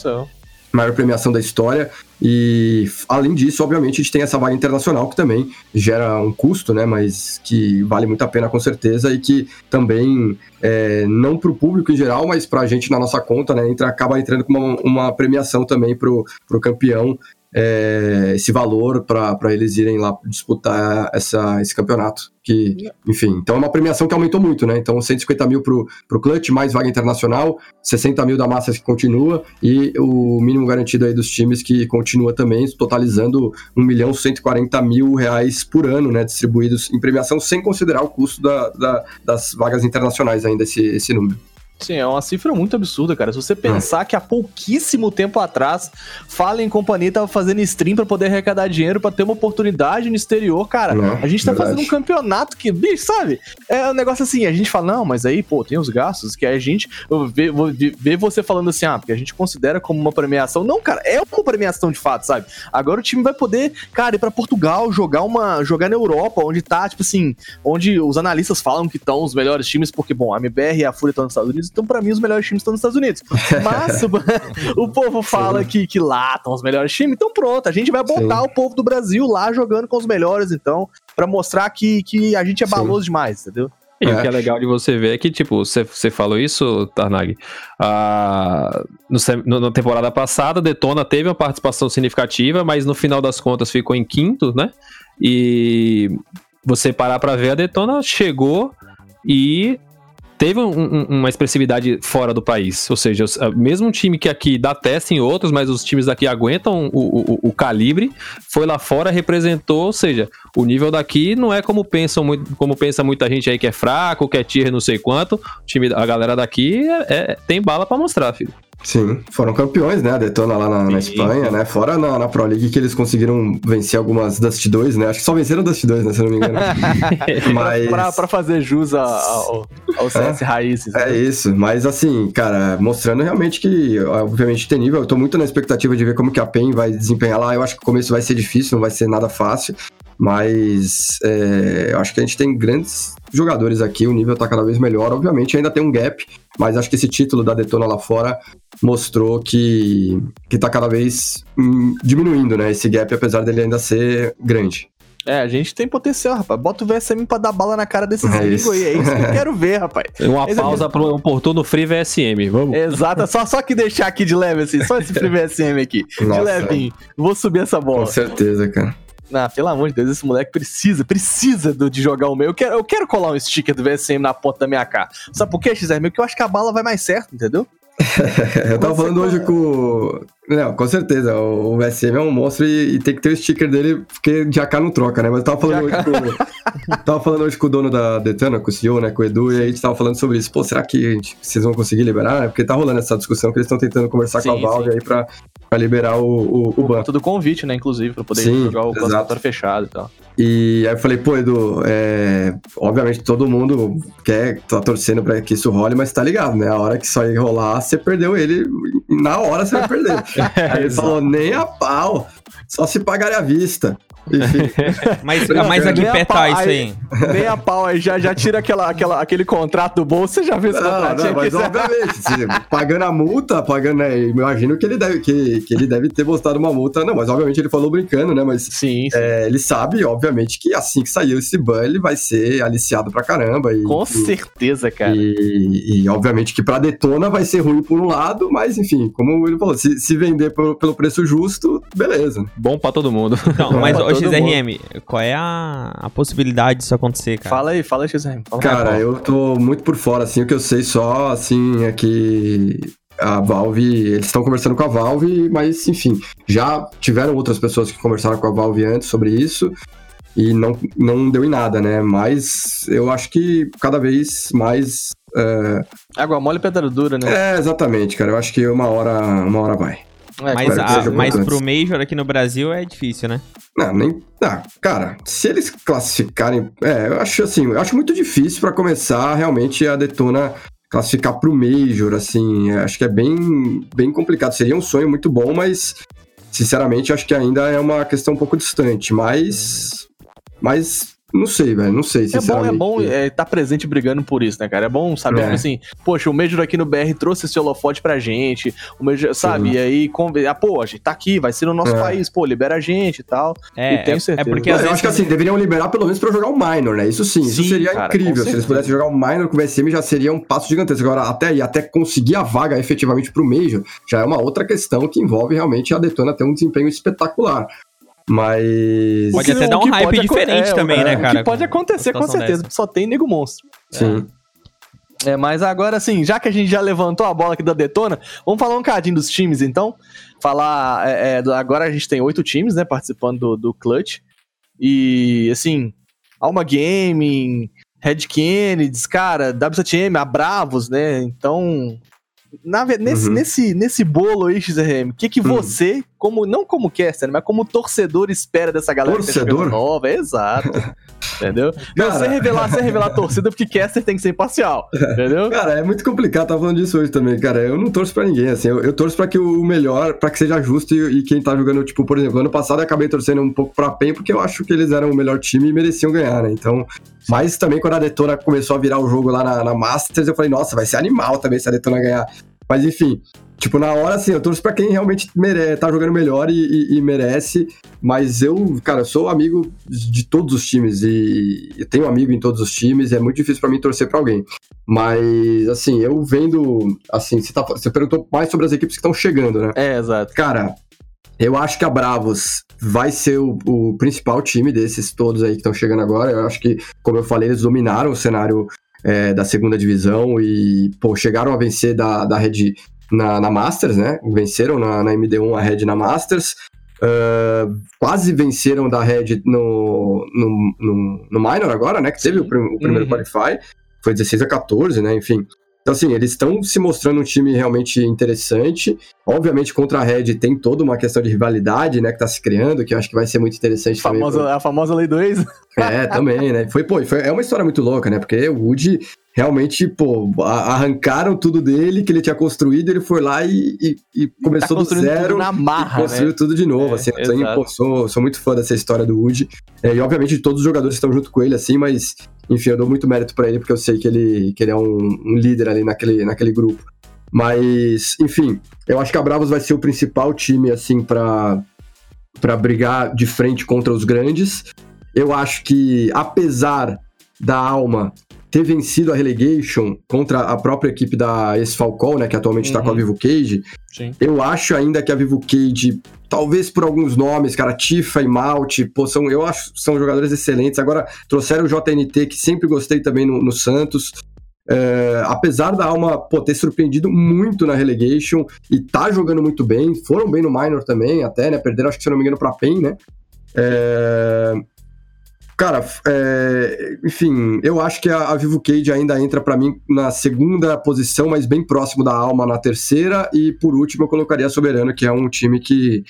maior premiação da história. E além disso, obviamente, a gente tem essa vaga internacional que também gera um custo, né? Mas que vale muito a pena com certeza e que também é, não para o público em geral, mas para a gente na nossa conta, né? Entra, acaba entrando com uma, uma premiação também para o campeão é, esse valor para eles irem lá disputar essa, esse campeonato. Que, enfim, então é uma premiação que aumentou muito, né? Então 150 mil pro, pro clutch, mais vaga internacional, 60 mil da massa que continua e o mínimo garantido aí dos times que continua também, totalizando 1 milhão 140 mil reais por ano, né? Distribuídos em premiação, sem considerar o custo da, da, das vagas internacionais ainda, esse, esse número. Sim, é uma cifra muito absurda, cara. Se você pensar que há pouquíssimo tempo atrás, Fallen Companhia tava fazendo stream para poder arrecadar dinheiro para ter uma oportunidade no exterior, cara. Não, a gente tá verdade. fazendo um campeonato que, bicho, sabe? É um negócio assim, a gente fala, não, mas aí, pô, tem os gastos que a gente vê, você falando assim, ah, porque a gente considera como uma premiação. Não, cara, é uma premiação de fato, sabe? Agora o time vai poder, cara, ir pra Portugal, jogar uma. jogar na Europa, onde tá, tipo assim, onde os analistas falam que estão os melhores times, porque, bom, a MBR e a Fúria estão nos Estados Unidos, então, para mim, os melhores times estão nos Estados Unidos. Mas o, povo fala que, que lá estão os melhores times, então pronto, a gente vai botar Sim. o povo do Brasil lá jogando com os melhores, então, para mostrar que, que a gente é baloso demais, entendeu? E é. o que é legal de você ver é que, tipo, você, você falou isso, Tarnag, ah, no, na temporada passada, Detona teve uma participação significativa, mas no final das contas ficou em quinto, né? E você parar pra ver, a Detona chegou e teve um, um, uma expressividade fora do país. Ou seja, mesmo um time que aqui dá teste em outros, mas os times daqui aguentam o, o, o, calibre, foi lá fora, representou, ou seja, o nível daqui não é como pensam como pensa muita gente aí que é fraco, que é tier não sei quanto. O time, a galera daqui é, é tem bala para mostrar, filho. Sim, foram campeões, né? A Detona lá na, na Espanha, né? Fora na, na, Pro League que eles conseguiram vencer algumas Dust 2, né? Acho que só venceram Dust 2, né? Se eu não me engano. mas... pra, pra fazer jus ao, ao CS é, Raízes. É né? isso, mas assim, cara, mostrando realmente que, obviamente, tem nível. Eu tô muito na expectativa de ver como que a PEN vai desempenhar lá. Eu acho que o começo vai ser difícil, não vai ser nada fácil. Mas é, eu acho que a gente tem grandes jogadores aqui, o nível tá cada vez melhor. Obviamente ainda tem um gap, mas acho que esse título da Detona lá fora mostrou que, que tá cada vez hum, diminuindo, né? Esse gap, apesar dele ainda ser grande. É, a gente tem potencial, rapaz. Bota o VSM pra dar bala na cara desses é amigos aí. É isso que eu quero ver, rapaz. Uma esse pausa é... pro oportuno Free VSM, vamos. Exato, só, só que deixar aqui de leve, assim. Só esse Free VSM aqui. Nossa, de levinho. Vou subir essa bola. Com certeza, cara. Ah, pelo amor de Deus, esse moleque precisa, precisa do, de jogar o meu. Eu quero, eu quero colar um sticker do VSM na ponta da minha cara. Sabe por quê, XR? Porque eu acho que a bala vai mais certo, entendeu? eu tava falando hoje com. Não, com certeza. O, VSM é um monstro e, e, tem que ter o sticker dele, porque de AK não troca, né? Mas eu tava falando hoje com. tava falando hoje com o dono da Detana, com o CEO, né? Com o Edu, e aí a gente tava falando sobre isso. Pô, será que gente, vocês vão conseguir liberar? Né? Porque tá rolando essa discussão que eles estão tentando conversar sim, com a Valve sim. aí pra, pra liberar o, o, o, do convite, né? Inclusive, pra poder sim, jogar o classificatório fechado e tal. E aí eu falei, pô, Edu, é... obviamente todo mundo quer, tá torcendo pra que isso role, mas tá ligado, né? A hora que isso aí rolar, você perdeu ele, na hora você vai perder. aí ele falou, nem a pau, só se pagar à vista. mas, mas aqui perto tá isso aí. Nem a pau aí, já, já tira aquela, aquela, aquele contrato do bolso, você já viu esse não, não, mas obviamente, pagando a multa, pagando, né, imagino que ele, deve, que, que ele deve ter postado uma multa, não, mas obviamente ele falou brincando, né, mas sim, sim. É, ele sabe, obviamente, que assim que saiu esse ban, ele vai ser aliciado pra caramba. E, Com e, certeza, cara. E, e, obviamente que pra Detona vai ser ruim por um lado, mas enfim, como ele falou, se, se vender pelo, pelo preço justo, beleza. Bom pra todo mundo. Não, mas Ô, XRM, qual é a, a possibilidade disso acontecer, cara? Fala aí, fala aí, XRM. Fala cara, eu tô muito por fora, assim, o que eu sei só, assim, é que a Valve, eles estão conversando com a Valve, mas enfim, já tiveram outras pessoas que conversaram com a Valve antes sobre isso e não, não deu em nada, né? Mas eu acho que cada vez mais. É... Água mole e pedra dura, né? É, exatamente, cara. Eu acho que uma hora, uma hora vai. É, mas a, mas pro Major aqui no Brasil é difícil, né? Não, nem. Ah, cara, se eles classificarem. É, eu acho assim, eu acho muito difícil para começar realmente a Detona classificar pro Major, assim. Acho que é bem, bem complicado. Seria um sonho muito bom, mas sinceramente acho que ainda é uma questão um pouco distante. Mas. Mas Não sei, velho. Não sei, É bom, é bom é, tá presente brigando por isso, né, cara? É bom saber, É. tipo assim, poxa, o Major aqui no BR trouxe esse holofote pra gente, o Major, sabe? Sim. E aí, conv- ah, pô, a gente tá aqui, vai ser no nosso É. país, pô, libera a gente e tal. É, Eu tenho é- certeza. é porque Eu às acho vezes que assim, deveriam liberar pelo menos pra jogar o minor, né? Isso sim, isso Sim, seria cara, incrível. Se eles pudessem jogar o minor com o VSM, já seria um passo gigantesco. Agora, até aí, até conseguir a vaga efetivamente pro Major, já é uma outra questão que envolve realmente a Detona ter um desempenho espetacular. Mas. Pode O até dar o um hype diferente é, também, é, né, o cara? que pode acontecer, com certeza, dessa. só tem nego monstro. Sim. É, mas agora assim, já que a gente já levantou a bola aqui da Detona, vamos falar um cadinho dos times então. Falar. é, é, agora a gente tem oito times, né, participando do, do Clutch. E assim, Alma Gaming, Red Kennedys, cara, W7M, a Bravos, né? Então. na nesse, Uhum. nesse, nesse bolo aí, XRM, o que, que Hum. você, como não como caster, mas como torcedor, espera dessa galera tá Torcedor? nova? Exato. Entendeu? Não, Cara. sem revelar, sem revelar a torcida, porque caster tem que ser imparcial. Entendeu? Cara, é muito complicado, tava falando disso hoje também, cara. Eu não torço pra ninguém, assim. Eu, eu torço pra que o melhor, pra que seja justo e, e quem tá jogando, tipo, por exemplo, ano passado eu acabei torcendo um pouco pra PEN porque eu acho que eles eram o melhor time e mereciam ganhar, né? Então. Mas também quando a Detona começou a virar o jogo lá na, na Masters, eu falei, nossa, vai ser animal também se a Detona ganhar. Mas enfim. Tipo, na hora, assim, eu torço pra quem realmente mere tá jogando melhor e, e- e merece. Mas eu, cara, eu sou amigo de todos os times e eu tenho amigo em todos os times. E é muito difícil pra mim torcer pra alguém. Mas, assim, eu vendo. Assim, você, tá, você perguntou mais sobre as equipes que estão chegando, né? É, exato. Cara, eu acho que a Bravos vai ser o, o principal time desses todos aí que estão chegando agora. Eu acho que, como eu falei, eles dominaram o cenário é, da segunda divisão e, pô, chegaram a vencer da, da Red na, na Masters, né? Venceram na, na MD1 a Red na Masters. Ah, quase venceram da Red no, no, no, no Minor agora, né? Que teve o, prim- o primeiro Uhum. Qualify. Foi 16 a 14, né? Enfim. Então, assim, eles estão se mostrando um time realmente interessante. Obviamente, contra a Red tem toda uma questão de rivalidade, né? Que tá se criando, que eu acho que vai ser muito interessante também. Famosa, a famosa Lei do Ex. É, também, né? Foi, pô, foi, é uma história muito louca, né? Porque o Woody realmente, pô, arrancaram tudo dele que ele tinha construído, ele foi lá e, e- e começou do tá construindo zero. tudo na e marra, construiu né? tudo de novo, É, assim. Eu pô, sou, sou muito fã dessa história do Woody. É, e obviamente todos os jogadores estão junto com ele, assim, mas enfim, eu dou muito mérito pra ele, porque eu sei que ele, que ele é um, um líder ali naquele, naquele grupo. Mas, enfim, eu acho que a Bravos vai ser o principal time, assim, pra, pra brigar de frente contra os grandes. Eu acho que, apesar da Alma ter vencido a relegation contra a própria equipe da Esfalcol, né, que atualmente está com a Uhum. Vivo Cage, Sim. eu acho ainda que a Vivo Cage, talvez por alguns nomes, cara, Tifa e Malte, pô, são, eu acho que são jogadores excelentes. Agora, trouxeram o JNT, que sempre gostei também no, no Santos. É, apesar da Alma pô, ter surpreendido muito na relegation e tá jogando muito bem, foram bem no Minor também, até, né? Perderam, acho que se não me engano, pra PEN, né? É, Cara, é, enfim, eu acho que a, a Vivo Cage ainda entra pra mim na segunda posição, mas bem próximo da Alma na terceira. E por último, eu colocaria a Soberano, que é um time que,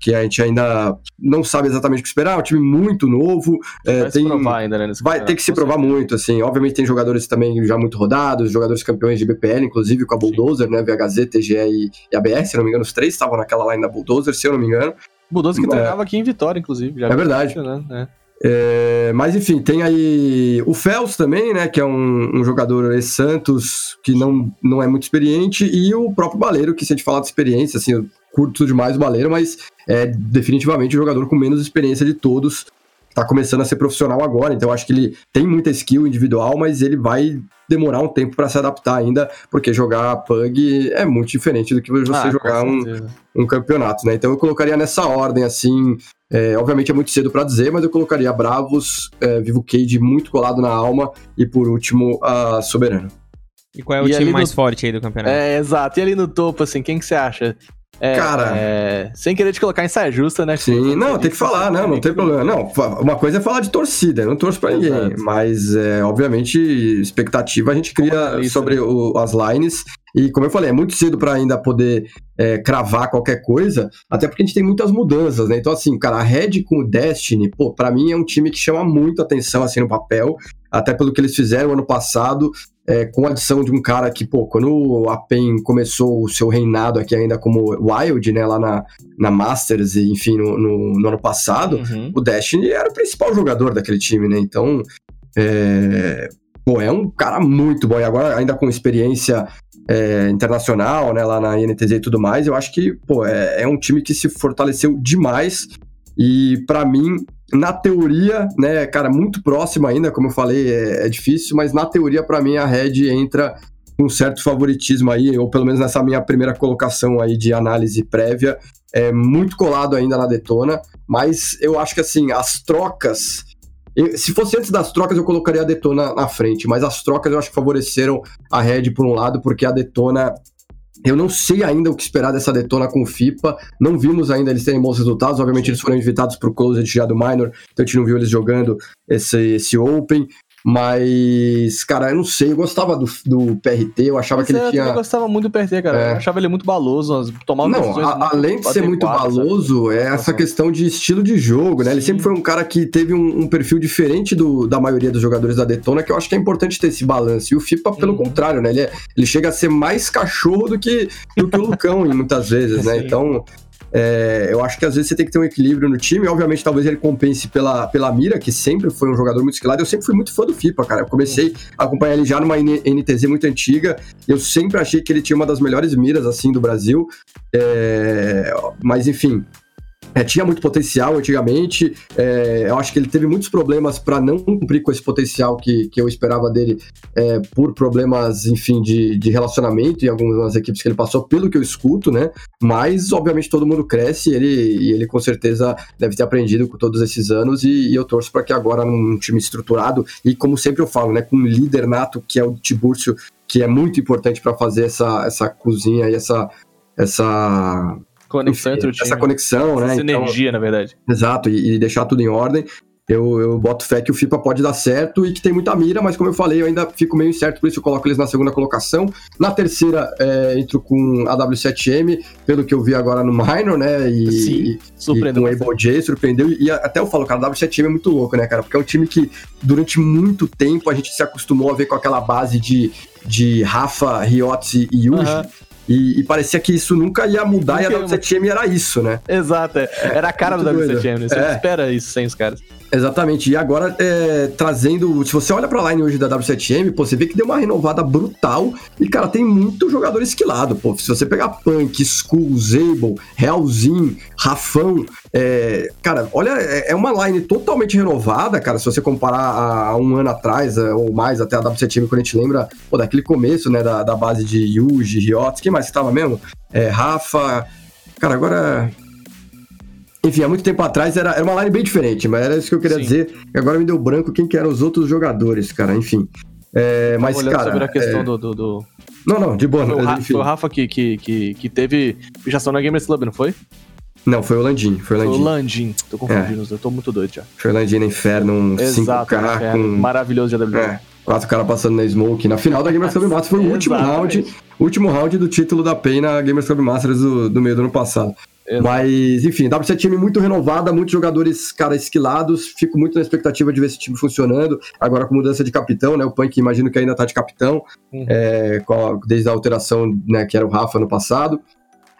que a gente ainda não sabe exatamente o que esperar. É um time muito novo. é, Vai tem, se provar ainda, né? vai ter que se provar muito, assim. Obviamente tem jogadores também já muito rodados, jogadores campeões de BPL, inclusive com a Bulldozer, né? VHZ, TGE e, e ABR, se não me engano, os três estavam naquela line da Bulldozer, se eu não me engano. Budoso que É. treinava aqui em Vitória, inclusive. É verdade. Né? É. Mas enfim, tem aí o Fels também, né? Que é um, um jogador ex-Santos que não, não é muito experiente, e o próprio Baleiro, que se a gente falar de experiência, assim, eu curto demais o Baleiro, mas é definitivamente o jogador com menos experiência de todos. Tá começando a ser profissional agora, então eu acho que ele tem muita skill individual, mas ele vai demorar um tempo para se adaptar ainda, porque jogar PUG é muito diferente do que você Ah, jogar um, um campeonato, né? Então eu colocaria nessa ordem, assim. É, obviamente é muito cedo pra dizer, mas eu colocaria Bravos, é, Vivo Cage muito colado na alma e por último a Soberano. E qual é o E time mais no- forte aí do campeonato? É, exato. E ali no topo, assim, quem que você acha? É, Cara. é, sem querer te colocar em saia justa, né? Sim, não, tem que falar, não, não tem problema. Não, uma coisa é falar de torcida, eu não torço pra ninguém, Exato. mas é, obviamente expectativa a gente cria sobre o- as lines E como eu falei, é muito cedo para ainda poder é, cravar qualquer coisa, até porque a gente tem muitas mudanças, né? Então, assim, cara, a Red com o Destiny, pô, pra mim é um time que chama muito atenção, assim, no papel, até pelo que eles fizeram ano passado, é, com a adição de um cara que, pô, quando a PEN começou o seu reinado aqui ainda como Wild, né, lá na, na Masters e, enfim, no, no, no ano passado, Uhum. o Destiny era o principal jogador daquele time, né? Então, é, pô, é um cara muito bom. E agora, ainda com experiência é, internacional, né, lá na INTZ e tudo mais, eu acho que, pô, é, é um time que se fortaleceu demais. E pra mim, na teoria, né, cara, muito próximo ainda, como eu falei, é, é difícil, mas na teoria, pra mim, a Red entra com um certo favoritismo aí, ou pelo menos nessa minha primeira colocação aí de análise prévia, é muito colado ainda na Detona, mas eu acho que assim, as trocas. Eu- se fosse antes das trocas, eu colocaria a Detona na frente, mas as trocas eu acho que favoreceram a Red por um lado, porque a Detona. Eu não sei ainda o que esperar dessa Detona com o FIPA. Não vimos ainda eles terem bons resultados. Obviamente, eles foram invitados para o Closed já do Minor, então a gente não viu eles jogando esse, esse Open. Mas, cara, eu não sei. Eu gostava do, do PRT, eu achava que Pois ele é, eu tinha. também gostava muito do PRT, cara. É. Eu achava ele muito baloso, tomava Não, decisões a- muito além de ser muito adequadas, sabe? baloso, é essa questão de estilo de jogo, né? Ele Sim. sempre foi um cara que teve um, um perfil diferente do, da maioria dos jogadores da Detona, que eu acho que é importante ter esse balanço. E o FIPA, pelo Uhum. contrário, né? Ele, é- ele chega a ser mais cachorro do que, do que o Lucão, muitas vezes, né? Sim. Então. É, eu acho que às vezes você tem que ter um equilíbrio no time. Obviamente, talvez ele compense pela, pela mira, que sempre foi um jogador muito esquilado. Eu sempre fui muito fã do FIPA, cara. Eu comecei a acompanhar ele já numa NTZ muito antiga. Eu sempre achei que ele tinha uma das melhores miras, assim, do Brasil. É, mas enfim. É, tinha muito potencial antigamente. é, eu acho que ele teve muitos problemas para não cumprir com esse potencial que, que eu esperava dele é, por problemas, enfim, de, de relacionamento em algumas equipes que ele passou, pelo que eu escuto, né? Mas, obviamente, todo mundo cresce e ele, e ele com certeza deve ter aprendido com todos esses anos. E, e eu torço para que agora, num time estruturado, e como sempre eu falo, né? Com um líder nato que é o Tiburcio, que é muito importante para fazer essa, essa cozinha e essa. essa Conexão entre o time. essa conexão, né? Essa Então, energia, na verdade. Exato, e, e deixar tudo em ordem. Eu, eu boto fé que o FIPA pode dar certo e que tem muita mira, mas como eu falei, eu ainda fico meio incerto, por isso eu coloco eles na segunda colocação. Na terceira, é, entro com a W7M, pelo que eu vi agora no Minor, né? E, Sim, Surpreendeu. e com o Able J, surpreendeu. E até eu falo, cara, a W7M é muito louco, né, cara? Porque é um time que durante muito tempo a gente se acostumou a ver com aquela base de, de Rafa, Riotzi e Yuji. Aham. E, e parecia que isso nunca ia mudar e a Nunca ia- W7M era isso, né? Exato, é. era a cara muito doido. W7M, né? Você É. não espera isso sem os caras. Exatamente. E agora, é, trazendo. Se você olha pra line hoje da W7M, pô, você vê que deu uma renovada brutal. E, cara, tem muito jogador esquilado, pô. Se você pegar Punk, Skull, Zable, Realzin, Rafão. é, cara, olha, é é uma line totalmente renovada, cara. Se você comparar a, a um ano atrás, é, ou mais, até a W7M, quando a gente lembra, pô, daquele começo, né, da, da base de Yuji, Riots, quem mais que tava mesmo? É, Rafa. Cara, agora. Enfim, há muito tempo atrás era, era uma line bem diferente, mas era isso que eu queria Sim. dizer. Agora me deu branco quem que eram os outros jogadores, cara. Enfim. É, mas, Olhando cara. sobre a questão é, do. do, do- Não, não, de boa. Foi, o não, Ra- enfim. foi o Rafa que, que, que, que teve pichação na Gamers Club, não foi? Não, foi o Landim. Foi o o Landim. Landim. Tô confundindo, eu tô muito doido já. Foi o Landim na Inferno, um Exato, 5K é, com. maravilhoso de AW. É, quatro caras passando na Smoke. Na final da Gamers Club Masters foi o último Exatamente. round. Último round do título da PEN na Gamers Club Masters do, do meio do ano passado. Exato. Mas, enfim, W7 time muito renovada, muitos jogadores, cara, esquilados. Fico muito na expectativa de ver esse time funcionando. Agora com mudança de capitão, né? O Punk imagino que ainda tá de capitão, Uhum. é, a- desde a alteração, né, que era o Rafa no passado.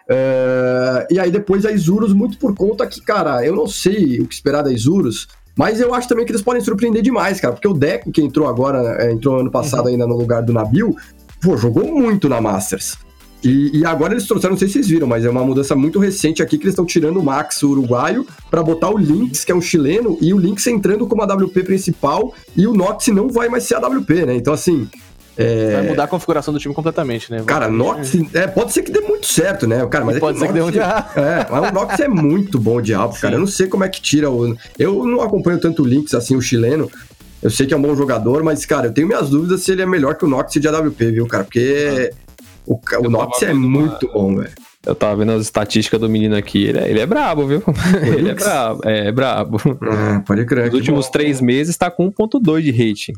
É, e aí depois a Isurus, muito por conta que, cara, eu não sei o que esperar da Isurus, mas eu acho também que eles podem surpreender demais, cara, porque o Deco, que entrou agora, é, entrou ano passado ainda no lugar do Nabil, pô, jogou muito na Masters. E, e agora eles trouxeram, não sei se vocês viram, mas é uma mudança muito recente aqui que eles estão tirando o Max, o uruguaio, pra botar o Lynx, que é um chileno, e o Lynx entrando como a WP principal, e o Nox não vai mais ser a WP, né? Então, assim. é, Vai mudar a configuração do time completamente, né? Cara, Nox, é, pode ser que dê muito certo, né? Cara, mas é Pode que ser que dê muito Nox, errado. É, mas o Nox é muito bom de alvo, cara. Eu não sei como é que tira o. Eu não acompanho tanto o Lynx, assim, o chileno. Eu sei que é um bom jogador, mas, cara, eu tenho minhas dúvidas se ele é melhor que o Nox de AWP, viu, cara? Porque ca- o Eu Nox tava é vendo uma- muito bom, velho. Eu tava vendo as estatísticas do menino aqui, ele é, ele é brabo, viu? ele é Lynx? brabo, é, é brabo. É, pode crer. Nos últimos bom. três meses tá com 1.2 de rating.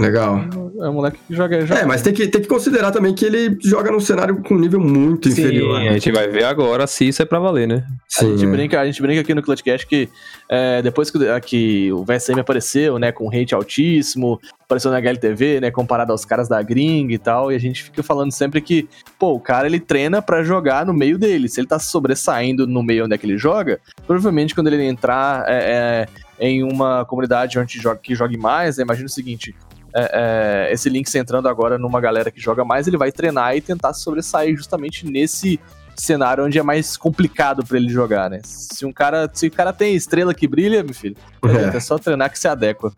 Legal. É um moleque que joga. joga... É, mas tem que, tem que considerar também que ele joga num cenário com nível muito Sim, inferior. E a gente vai ver agora se isso é pra valer, né? A gente, brinca, a gente brinca aqui no Clutchcast que é, depois que, que o VSM apareceu, né, com rate altíssimo, apareceu na HLTV, né, comparado aos caras da gringa e tal, e a gente fica falando sempre que, pô, o cara ele treina pra jogar no meio dele. Se ele tá sobressaindo no meio onde é que ele joga, provavelmente quando ele entrar é, é, em uma comunidade onde joga, que jogue mais, né, imagina o seguinte. É, é, esse Lynx entrando agora numa galera que joga mais, ele vai treinar e tentar se sobressair justamente nesse cenário onde é mais complicado pra ele jogar, né? Se um cara, se o cara tem estrela que brilha, meu filho, É. é só treinar que se adequa.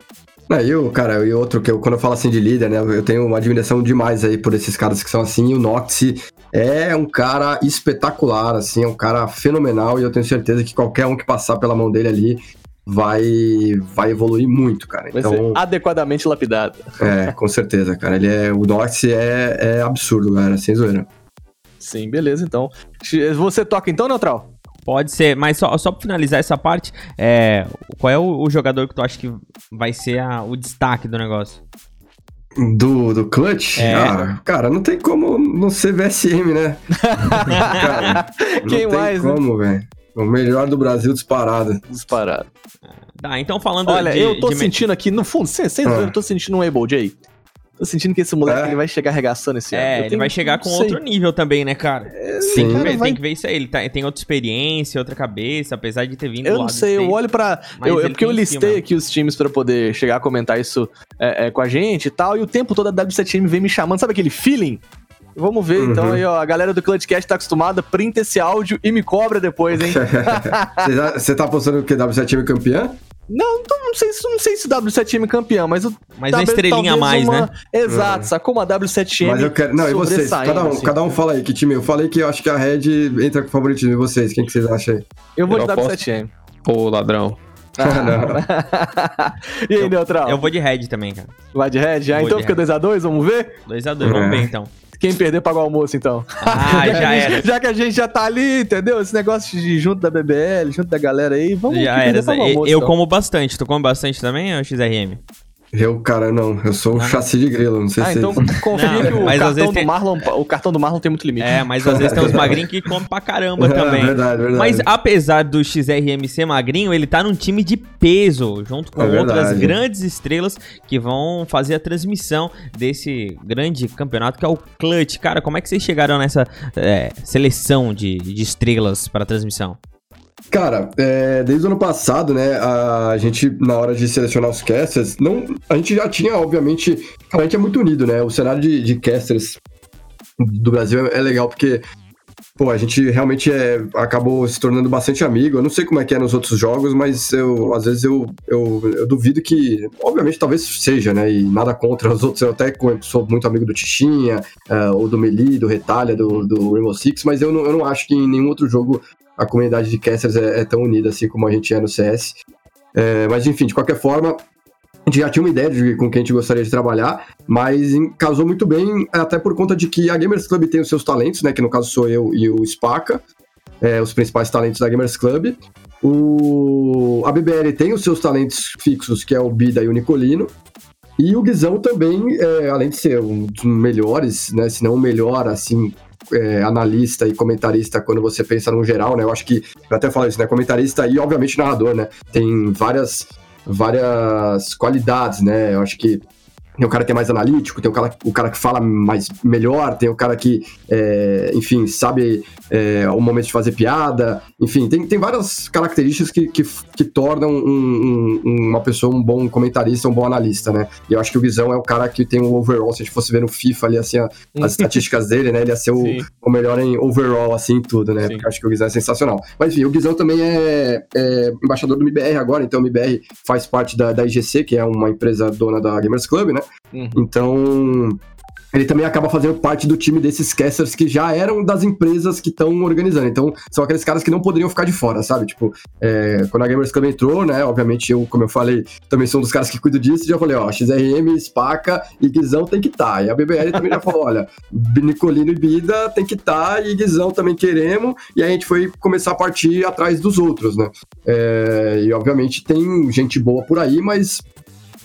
É, e o, cara, e outro que eu, quando eu falo assim de líder, né, eu tenho uma admiração demais aí por esses caras que são assim, e o Noxy é um cara espetacular, assim, é um cara fenomenal, e eu tenho certeza que qualquer um que passar pela mão dele ali vai, vai evoluir muito, cara. Vai Então, ser adequadamente lapidado. é, com certeza, cara. Ele é, o Noxy é, é absurdo, cara, sem zoeira. Sim, beleza, então. Você toca então, Neutral? Pode ser, mas só, só pra finalizar essa parte, é, qual é o, o jogador que tu acha que vai ser a- o destaque do negócio? Do, do Clutch? É. Ah, cara, não tem como não ser VSM, né? cara, não Quem tem mais, né? como, velho. O melhor do Brasil disparado. Disparado. Tá, então falando Olha, de, eu tô de- sentindo aqui, no fundo, sem, sem Ah. eu tô sentindo um Able J. Tô sentindo que esse moleque É? ele vai chegar arregaçando esse ano. É, Eu ele vai chegar com outro nível também, né, cara? Sim. Tem que, cara ver, vai- tem que ver isso aí. Ele tá- tem outra experiência, outra cabeça, apesar de ter vindo Eu não sei, eu olho pra. Eu, é ele porque eu listei aqui os times pra poder chegar a comentar isso é, é, com a gente e tal, e o tempo todo a W7M vem me chamando, sabe aquele feeling? Vamos ver, então Uhum. aí, ó, a galera do Clutchcast tá acostumada, printa esse áudio e me cobra depois, hein? Você- tá apostando que W7M é campeã? não, então não sei, se- não sei se o W7M é campeão, mas o Mas uma W- estrelinha a mais, uma- né? Exato, sacou uma W7M Mas eu quero. Não, e vocês? Cada um, assim. cada um fala aí que time. Eu falei que eu acho que a Red entra com favoritismo. E vocês? Quem que vocês acham aí? Eu vou Eu de aposto. W7M. Ô, ladrão. e aí, Neutral? Eu vou de Red também, cara. Vai de Red? Vou então de fica Red. 2x2, vamos ver? 2x2, vamos É. ver então. Quem perder paga o almoço, então. Ah, já era. Já que a gente já tá ali, entendeu? Esse negócio de junto da BBL, junto da galera aí, vamos Já era. paga o almoço, eu então. como bastante. Tu come bastante também, ou XRM? Eu, cara, não. Eu sou o Ah. chassi de grilo. Não sei Ah, se. então confia que o mas às cartão, vezes do tem- Marlon, o cartão do Marlon tem muito limite. É, mas às vezes tem uns magrinhos que comem pra caramba É, também. verdade, verdade. Mas apesar do XRM ser magrinho, ele tá num time de peso, junto com É outras verdade. grandes estrelas que vão fazer a transmissão desse grande campeonato que é o Clutch. Cara, como é que vocês chegaram nessa é, seleção de, de estrelas para transmissão? Cara, é, desde o ano passado, né, a gente, na hora de selecionar os casters, não, a gente já tinha, obviamente, a gente é muito unido, né, o cenário de, de casters do Brasil é, é legal porque, pô, a gente realmente é, acabou se tornando bastante amigo, eu não sei como é que é nos outros jogos, mas eu, às vezes eu, eu, eu duvido que, obviamente, talvez seja, né, e nada contra os outros, eu até sou muito amigo do Tichinha, é, ou do Melee, do Retalha, do, do Rainbow Six, mas eu não, eu não acho que em nenhum outro jogo a comunidade de casters é, é tão unida assim como a gente é no CS. É, mas enfim, de qualquer forma, a gente já tinha uma ideia de com quem a gente gostaria de trabalhar, mas casou muito bem, até por conta de que a Gamers Club tem os seus talentos, né? Que no caso sou eu e o Spaca, é, os principais talentos da Gamers Club. O, a BBL tem os seus talentos fixos, que é o Bida e o Nicolino. E o Guizão também, é, além de ser um dos melhores, né? Se não o melhor, assim, é, analista e comentarista quando você pensa no geral, né? Eu acho que, eu até falo isso, né? Comentarista e, obviamente, narrador, né? Tem várias, várias qualidades, né? Eu acho que tem o cara que é mais analítico, tem o cara, o cara que fala mais melhor, tem o cara que, é, enfim, sabe é, o momento de fazer piada, enfim, tem, tem várias características que, que, que tornam um- um- uma pessoa um bom comentarista, um bom analista, né? E eu acho que o Guizão é o cara que tem um overall, se a gente fosse ver no FIFA ali, assim, a- as estatísticas dele, né? Ele ia ser o, o melhor em overall, assim, tudo, né? Sim. Porque eu acho que o Guizão é sensacional. Mas enfim, o Guizão também é, é embaixador do MBR agora, então o MBR faz parte da, da IGC, que é uma empresa dona da Gamers Club, né? Uhum. Então, ele também acaba fazendo parte do time desses casters que já eram das empresas que estão organizando. Então, são aqueles caras que não poderiam ficar de fora, sabe? Tipo, é, quando a Gamers Club entrou, né? Obviamente, eu, como eu falei, também sou um dos caras que cuido disso. Já falei, ó, XRM, Spaca e Guizão tem que estar. E a BBL também já falou, olha, Nicolino e Bida tem que estar e Guizão também queremos. E aí a gente foi começar a partir atrás dos outros, né? É, e obviamente tem gente boa por aí, mas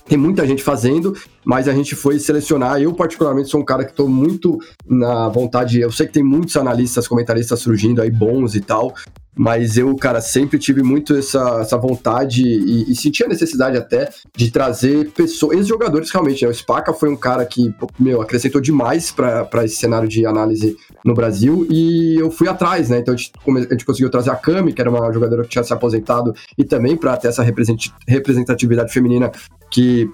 tem muita gente fazendo, mas a gente foi selecionar. Eu, particularmente, sou um cara que estou muito na vontade. Eu sei que tem muitos analistas, comentaristas surgindo aí, bons e tal. Mas eu, cara, sempre tive muito essa, essa vontade e, e senti a necessidade até de trazer pessoas, jogadores realmente. Né? O Spaca foi um cara que, meu, acrescentou demais para esse cenário de análise no Brasil e eu fui atrás, né? Então a gente, a gente conseguiu trazer a Kami, que era uma jogadora que tinha se aposentado, e também para ter essa representatividade feminina que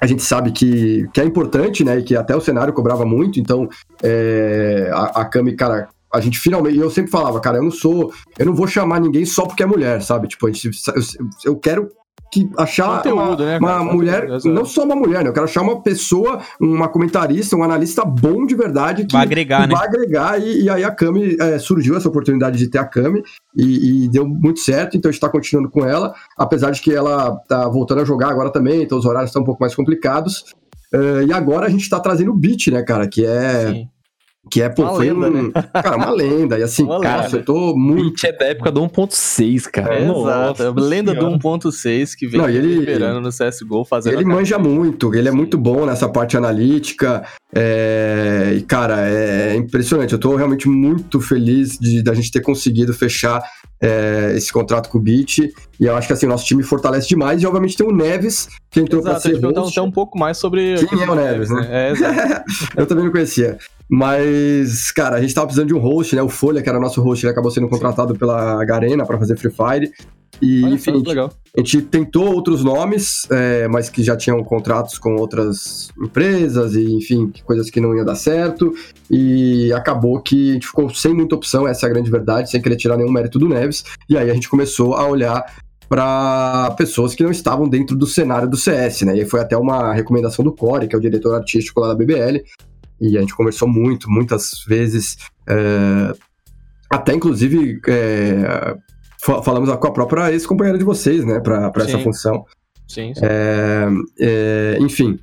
a gente sabe que, que é importante, né? E que até o cenário cobrava muito. Então, é, a, a Kami, cara, a gente finalmente. Eu sempre falava, cara, eu não sou. Eu não vou chamar ninguém só porque é mulher, sabe? Tipo, a gente, eu, eu quero que achar Conteúdo, uma, né, uma mulher, não só uma mulher, né? Eu quero achar uma pessoa, uma comentarista, um analista bom de verdade que vai agregar, que né? Vai agregar e, e aí a Cami é, surgiu essa oportunidade de ter a Cami e, e, deu muito certo, então a gente tá continuando com ela, apesar de que ela tá voltando a jogar agora também, então os horários estão um pouco mais complicados. Uh, e agora a gente tá trazendo o Beat, né, cara? Que é. Sim que é, pô, uma foi lenda, um, né? cara, uma lenda. E assim, uma cara, lenda. eu tô muito. é da época do 1.6, cara. É, exato. É lenda do 1.6 que vem Não, ele, liberando no CSGO fazendo. Ele manja muito, ele é muito bom nessa parte analítica. É, e, cara, é impressionante. Eu tô realmente muito feliz de da gente ter conseguido fechar é, esse contrato com o Beat. E eu acho que assim, o nosso time fortalece demais. E obviamente tem o Neves, que entrou Exato, pra ser. Exato, host. um pouco mais sobre. Quem é o Neves, né? É, exato. eu também não conhecia. Mas, cara, a gente tava precisando de um host, né? O Folha, que era nosso host, ele acabou sendo contratado pela Garena para fazer Free Fire. E, Olha, enfim, legal. a gente tentou outros nomes, é, mas que já tinham contratos com outras empresas e, enfim, coisas que não iam dar certo. E acabou que a gente ficou sem muita opção, essa é a grande verdade, sem querer tirar nenhum mérito do Neves. E aí a gente começou a olhar para pessoas que não estavam dentro do cenário do CS, né? E foi até uma recomendação do Core, que é o diretor artístico lá da BBL, e a gente conversou muito, muitas vezes, é, até inclusive é, falamos com a própria ex-companheira de vocês, né, para essa função. Sim, sim. É, é, enfim,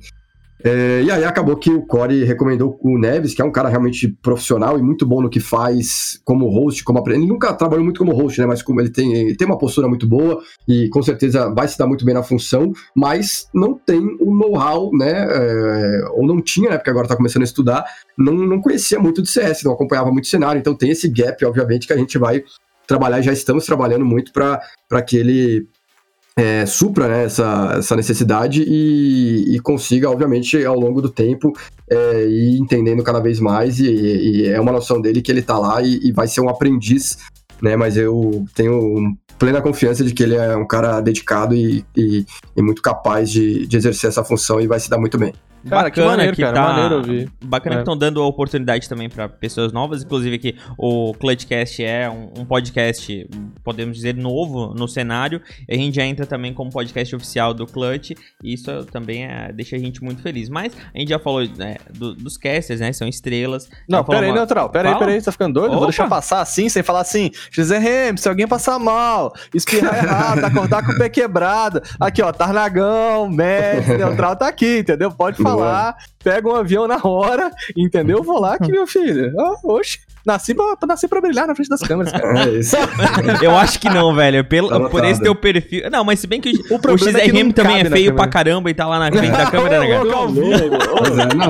é, e aí acabou que o Corey recomendou o Neves, que é um cara realmente profissional e muito bom no que faz como host, como aprende. Ele nunca trabalhou muito como host, né? Mas como ele tem, ele tem uma postura muito boa e com certeza vai se dar muito bem na função, mas não tem o know-how, né? É, ou não tinha, né? Porque agora tá começando a estudar, não, não conhecia muito de CS, não acompanhava muito o cenário. Então tem esse gap, obviamente, que a gente vai trabalhar, já estamos trabalhando muito para que ele é, supra né, essa, essa necessidade e, e, consiga, obviamente, ao longo do tempo, é, ir entendendo cada vez mais. E, e, é uma noção dele que ele está lá e, e, vai ser um aprendiz, né? Mas eu tenho plena confiança de que ele é um cara dedicado e, muito capaz de, de exercer essa função e vai se dar muito bem. Cara, bacana que, maneiro, que cara, tá... maneiro ouvir. Bacana é. que estão dando a oportunidade também para pessoas novas, inclusive que o Clutchcast é um, um, podcast, podemos dizer, novo no cenário, e a gente já entra também como podcast oficial do Clutch, e isso também é, deixa a gente muito feliz. Mas a gente já falou né, do, dos casters, né, são estrelas. Não, pera aí, uma... neutral, pera aí, pera aí, você tá ficando doido? Opa. Vou deixar passar assim, sem falar assim, XRM, se alguém passar mal, espirrar errado, acordar com o pé quebrado, aqui ó, Tarnagão, Messi, neutral tá aqui, entendeu? Pode falar lá, pega um avião na hora, entendeu? Vou lá que, meu filho, oh, oxe. Nasci pra, nasci pra brilhar na frente das câmeras, cara. É isso. eu acho que não, velho. Pelo, tá por esse teu perfil. Não, mas se bem que o, o, o XRM é também é feio pra caramba e tá lá na frente da câmera, né, cara?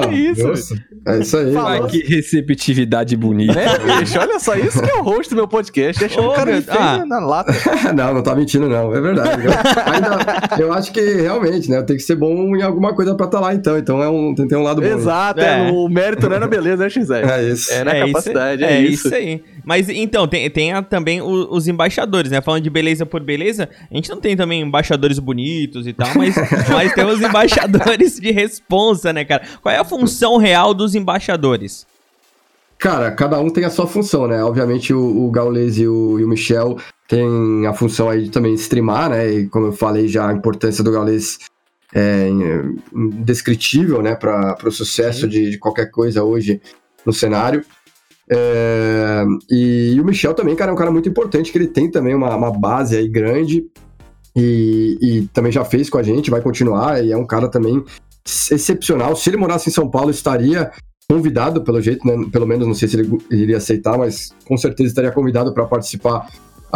é, é isso. É isso aí. Fala, que receptividade bonita. É, bicho, olha só, isso que é o rosto do meu podcast. Deixa o cara feio ah. na lata. não, não tá mentindo, não. É verdade. Eu, ainda, eu acho que realmente, né? Tem que ser bom em alguma coisa pra estar tá lá, então. Então é um, tem, tem um lado bom. Exato, é. o mérito não é na beleza, né, XR? É isso. É na capacidade. É, isso. isso aí. Mas então, tem, tem a, também o, os embaixadores, né? Falando de beleza por beleza, a gente não tem também embaixadores bonitos e tal, mas, mas tem os embaixadores de responsa, né, cara? Qual é a função real dos embaixadores? Cara, cada um tem a sua função, né? Obviamente o, o Gaules e o, e o Michel tem a função aí de também streamar, né? E como eu falei já, a importância do Gaules é indescritível, né? Para o sucesso de, de, qualquer coisa hoje no cenário. É, e, e, o Michel também, cara, é um cara muito importante, que ele tem também uma, uma base aí grande e, e, também já fez com a gente, vai continuar, e é um cara também excepcional. Se ele morasse em São Paulo, estaria convidado, pelo jeito, né? Pelo menos não sei se ele iria aceitar, mas com certeza estaria convidado para participar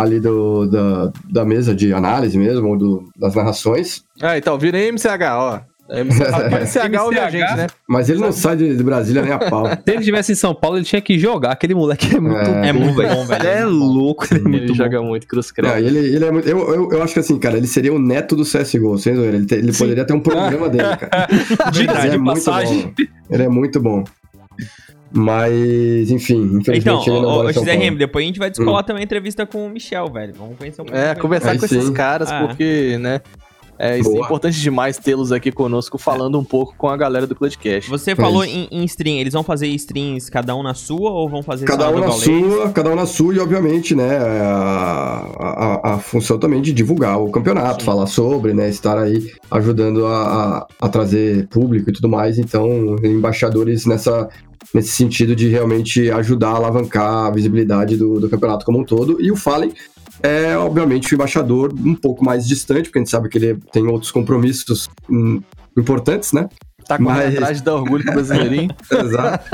ali do, da, da mesa de análise mesmo, ou do, das narrações. Ah, então, virei MCH, ó. MCH ouve a gente, né? Mas ele não sai de, de Brasília nem a pau. Se ele estivesse em São Paulo, ele tinha que jogar. Aquele moleque é muito É. É muito bom, velho. É louco, ele é muito Ele joga muito cruz credo. Ele, ele é muito. Eu, eu, eu acho que assim, cara, ele seria o neto do CSGO, sem zoeira. Ele, te- ele poderia ter um programa dele, cara. Diga Mas de é muito passagem. bom. Ele é muito bom. Mas, enfim, infelizmente Então, ele não mora São XRM, depois a gente vai descolar também a entrevista com o Michel, velho. Vamos conhecer um pouco. É, mais. conversar com esses sim. caras, Ah. porque, né? É, isso é importante demais tê-los aqui conosco, falando um pouco com a galera do Clutchcast. Você falou em, em stream, eles vão fazer streams cada um na sua ou vão fazer Cada só um na Gaules? sua, cada um na sua, e obviamente, né, a, a, a função também de divulgar o campeonato, falar sobre, né, estar aí ajudando a, a, a trazer público e tudo mais. Então, embaixadores nessa, nesse sentido de realmente ajudar a alavancar a visibilidade do, do campeonato como um todo. E o Fallen é, obviamente, o embaixador um pouco mais distante, porque a gente sabe que ele tem outros compromissos hum, importantes, né? Tá correndo Mas- atrás da orgulho com o brasileirinho. Exato.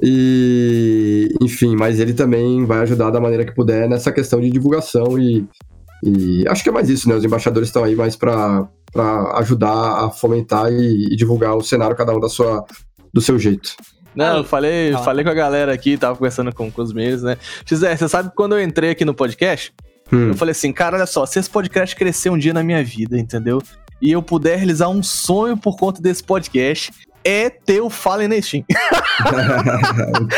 E, enfim, mas ele também vai ajudar da maneira que puder nessa questão de divulgação e, e acho que é mais isso, né? Os embaixadores estão aí mais para ajudar a fomentar e, e divulgar o cenário, cada um da sua, do seu jeito. Não, eu falei, Fala. falei com a galera aqui, tava conversando com, com os meninos, né? XR, você sabe que quando eu entrei aqui no podcast, Hum. eu falei assim, cara, olha só, se esse podcast crescer um dia na minha vida, entendeu? E eu puder realizar um sonho por conta desse podcast, é ter o Fallen na Steam.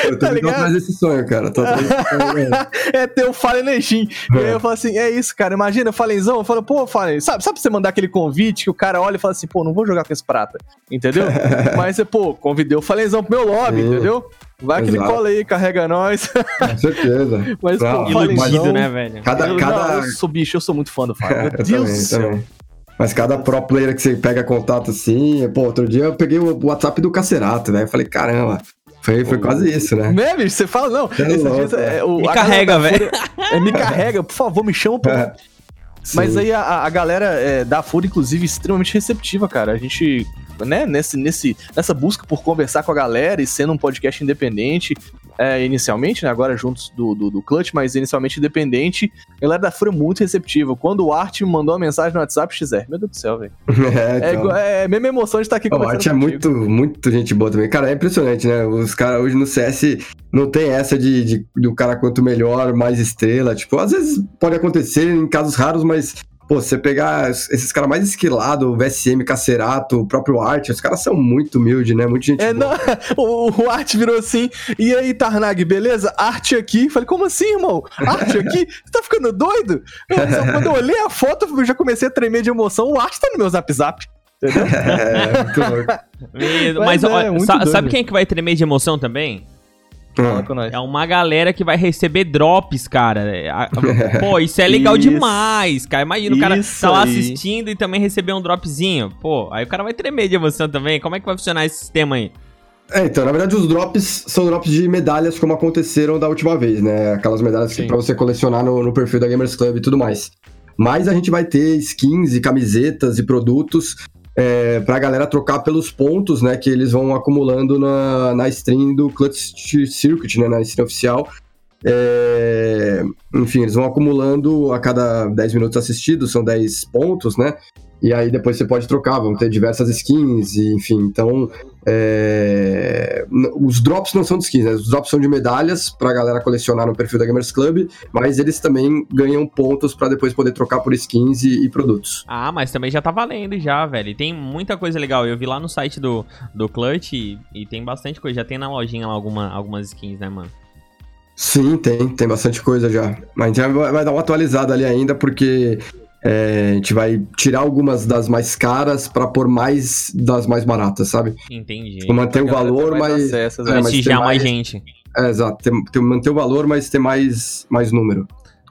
eu tô Tá tô atrás desse sonho, cara. Tô atrás desse sonho, é ter o Fallen na Steam. E aí eu falo assim, é isso, cara. Imagina, Fallenzão, eu falo, pô, Fallen, sabe, sabe você mandar aquele convite que o cara olha e fala assim, pô, não vou jogar com esse prata, entendeu? Mas você, pô, convidei o Fallenzão pro meu lobby, Sim. entendeu? Vai que ele Exato. cola aí, carrega nós. Com certeza. Mas, pô, Iludido, Fallenzão... né, velho? Cada, eu, cada, não, eu sou bicho, eu sou muito fã do Fallen. Meu Eu Deus também, do céu. também. Mas cada pro player que você pega contato assim, pô, outro dia eu peguei o WhatsApp do Cacerato, né? Eu falei, caramba, foi, foi quase isso, né? Né, bicho? Você fala, não. É louco, é, o, Me a carrega, velho. É, me carrega, por favor, me chama. É. Mas aí a, a galera é, da Fúria, inclusive, extremamente receptiva, cara. A gente, né, nesse, nesse, nessa busca por conversar com a galera e sendo um podcast independente, é, inicialmente, né, agora juntos do, do, do Clutch, mas inicialmente independente, a galera da Fúria é muito receptiva. Quando o Art me mandou uma mensagem no WhatsApp, XR, meu Deus do céu, velho. É, É, então. é a mesma emoção de estar aqui O Art é muito, muito gente boa também. Cara, é impressionante, né? Os caras hoje no CS não tem essa de, de do cara quanto melhor, mais estrela. Tipo, às vezes pode acontecer em casos raros, mas, pô, você pegar esses caras mais esquilados, o VSM, Cacerato, o próprio Art, os caras são muito humildes, né? Muito gente É, boa. não, o, o Art virou assim, e aí, Tarnag, beleza? Arte aqui. Falei, como assim, irmão? Arte aqui? Você tá ficando doido? Eu, quando eu olhei a foto, eu já comecei a tremer de emoção. O Art tá no meu zap zap. Entendeu? É, muito louco. Mas Mas, é, olha, muito sa- doido. sabe quem é que vai tremer de emoção também? Nós. É uma galera que vai receber drops, cara. É, Pô, isso é legal Isso. demais, cara. Imagina o cara Isso tá lá aí. assistindo e também receber um dropzinho. Pô, aí o cara vai tremer de emoção também. Como é que vai funcionar esse sistema aí? É, então, na verdade, os drops são drops de medalhas como aconteceram da última vez, né? Aquelas medalhas que pra você colecionar no, no perfil da Gamers Club e tudo mais. Mas a gente vai ter skins e camisetas e produtos é, pra galera trocar pelos pontos, né? Que eles vão acumulando na, na stream do Clutch Circuit, né? Na stream oficial. É, enfim, eles vão acumulando a cada 10 minutos assistidos, são 10 pontos, né? E aí depois você pode trocar, vão ter diversas skins, e, enfim, então é, os drops não são de skins, né? Os drops são de medalhas pra galera colecionar no perfil da Gamers Club, mas eles também ganham pontos pra depois poder trocar por skins e, e produtos. Ah, mas também já tá valendo já, velho. E tem muita coisa legal. Eu vi lá no site do, do Clutch e, e tem bastante coisa. Já tem na lojinha lá alguma, algumas skins, né, mano? Sim, tem, tem bastante coisa já. Mas a gente vai, vai dar uma atualizada ali ainda, porque é, a gente vai tirar algumas das mais caras pra pôr mais das mais baratas, sabe? Entendi. Tipo, manter o valor, mas. acesso, é, né? mas mais mais- gente. É, exato. Ter, ter- manter o valor, mas ter mais, mais número.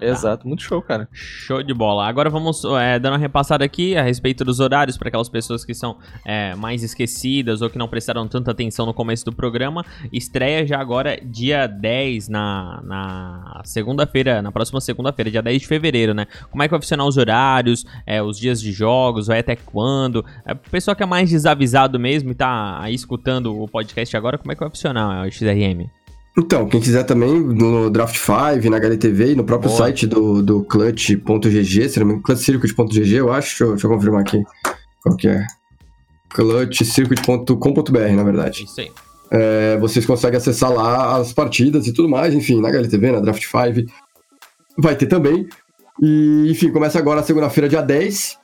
Exato, muito show, cara. Show de bola. Agora vamos é, dando uma repassada aqui a respeito dos horários para aquelas pessoas que são é, mais esquecidas ou que não prestaram tanta atenção no começo do programa. Estreia já agora dia 10, na, na segunda-feira, na próxima segunda-feira, dia 10 de fevereiro, né? Como é que vai funcionar os horários, é, os dias de jogos, vai até quando? É, o pessoal que é mais desavisado mesmo e tá aí escutando o podcast agora, como é que vai funcionar o XRM? Então, quem quiser também, no Draft 5, na HLTV e no próprio Boa. site do, do clutch.gg, se não me engano, clutchcircuit.gg, eu acho. Deixa eu, deixa eu confirmar aqui qual que é. clutchcircuit.com.br, na verdade. Isso aí. É, vocês conseguem acessar lá as partidas e tudo mais, enfim, na HLTV, na Draft 5. Vai ter também. E, enfim, começa agora segunda-feira, dia 10.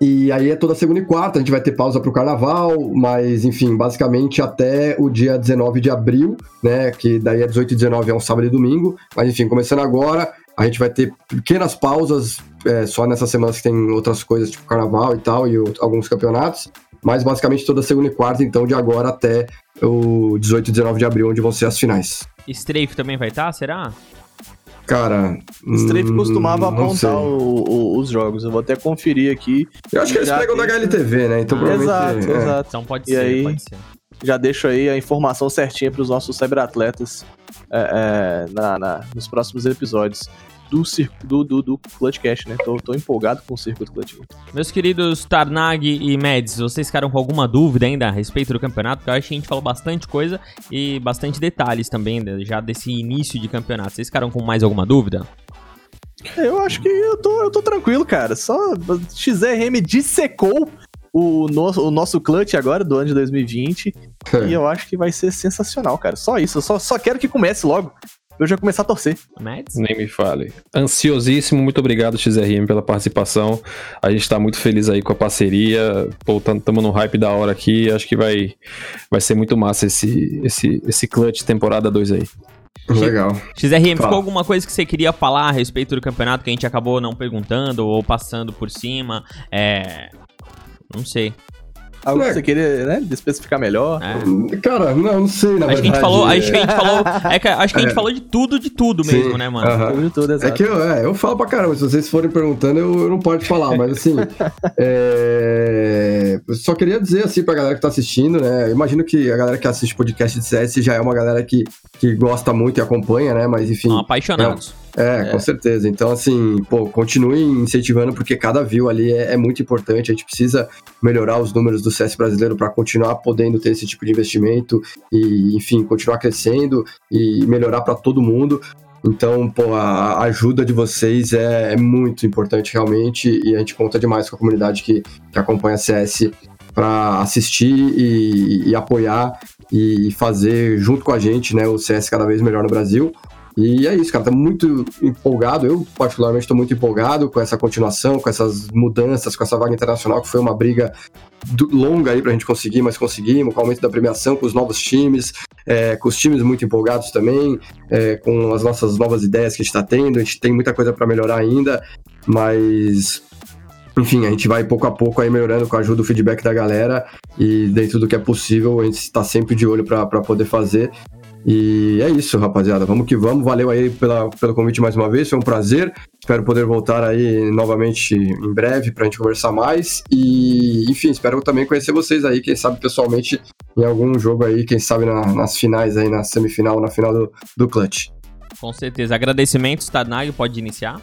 E aí é toda segunda e quarta, a gente vai ter pausa pro carnaval, mas enfim, basicamente até o dia 19 de abril, né? Que daí é 18 e 19 é um sábado e domingo. Mas enfim, começando agora, a gente vai ter pequenas pausas, é, só nessas semanas que tem outras coisas, tipo carnaval e tal, e o- alguns campeonatos. Mas basicamente toda segunda e quarta, então, de agora até o 18 e 19 de abril, onde vão ser as finais. Strafe também vai estar, será? Cara. O Strafe hum, costumava apontar o- o- os jogos. Eu vou até conferir aqui. Eu acho que eles Já pegam da HLTV, né? Então Ah, provavelmente. exato, é. exato. Então pode E ser, aí? pode ser. Já deixo aí a informação certinha para os nossos cyberatletas é, é, na- na- nos próximos episódios do, do, do, do Clutchcast, né? Tô, tô empolgado com o circuito Clutch. Meus queridos Tarnag e Mads, vocês ficaram com alguma dúvida ainda a respeito do campeonato? Porque eu acho que a gente falou bastante coisa e bastante detalhes também né, já desse início de campeonato. Vocês ficaram com mais alguma dúvida? Eu acho que eu tô, eu tô tranquilo, cara. Só XRM dissecou o nosso, o nosso clutch agora do ano de 2020. É. E eu acho que vai ser sensacional, cara. Só isso. Eu só, só quero que comece logo. Eu já começar a torcer. Mads? Nem me fale. Ansiosíssimo, muito obrigado, XRM, pela participação. A gente tá muito feliz aí com a parceria. Pô, tam- tamo no hype da hora aqui. Acho que vai, vai ser muito massa esse, esse, esse clutch temporada 2 aí. Legal. XRM, ficou Fala. alguma coisa que você queria falar a respeito do campeonato que a gente acabou não perguntando ou passando por cima? É. Não sei. Algo É. que você queria, né? Especificar melhor. É. Cara, não, não sei, na Acho que a gente verdade. falou, acho que a é- gente falou, é que- acho que a gente É. falou de tudo, de tudo mesmo, Sim, né, mano? aham. Tudo, tudo, É exato. que eu, é, eu falo pra caramba, se vocês forem perguntando, eu, eu não posso falar, mas assim, é, só queria dizer assim pra galera que tá assistindo, né? Eu imagino que a galera que assiste podcast de CS já é uma galera que, que gosta muito e acompanha, né? Mas enfim, São apaixonados. É, com certeza. Então, assim, pô, continuem incentivando, porque cada view ali é, é muito importante. A gente precisa melhorar os números do CS brasileiro para continuar podendo ter esse tipo de investimento e, enfim, continuar crescendo e melhorar para todo mundo. Então, pô, a a ajuda de vocês é, é muito importante realmente e a gente conta demais com a comunidade que, que acompanha CS para assistir e, e apoiar e fazer junto com a gente, né, o CS cada vez melhor no Brasil. E é isso, cara, tá muito empolgado. Eu, particularmente, tô muito empolgado com essa continuação, com essas mudanças, com essa vaga internacional, que foi uma briga longa aí pra gente conseguir, mas conseguimos, com o aumento da premiação, com os novos times, é, com os times muito empolgados também, é, com as nossas novas ideias que a gente tá tendo. A gente tem muita coisa pra melhorar ainda, mas. Enfim, a gente vai pouco a pouco aí melhorando com a ajuda do feedback da galera e dentro do que é possível, a gente está sempre de olho pra poder fazer. E é isso, rapaziada. Vamos que vamos. Valeu aí pela, pelo convite mais uma vez. Foi um prazer. Espero poder voltar aí novamente em breve pra gente conversar mais. E, enfim, espero também conhecer vocês aí, quem sabe pessoalmente, em algum jogo aí, quem sabe na- nas finais aí, na semifinal, na final do, do Clutch. Com certeza. Agradecimentos, Tarnag, pode iniciar.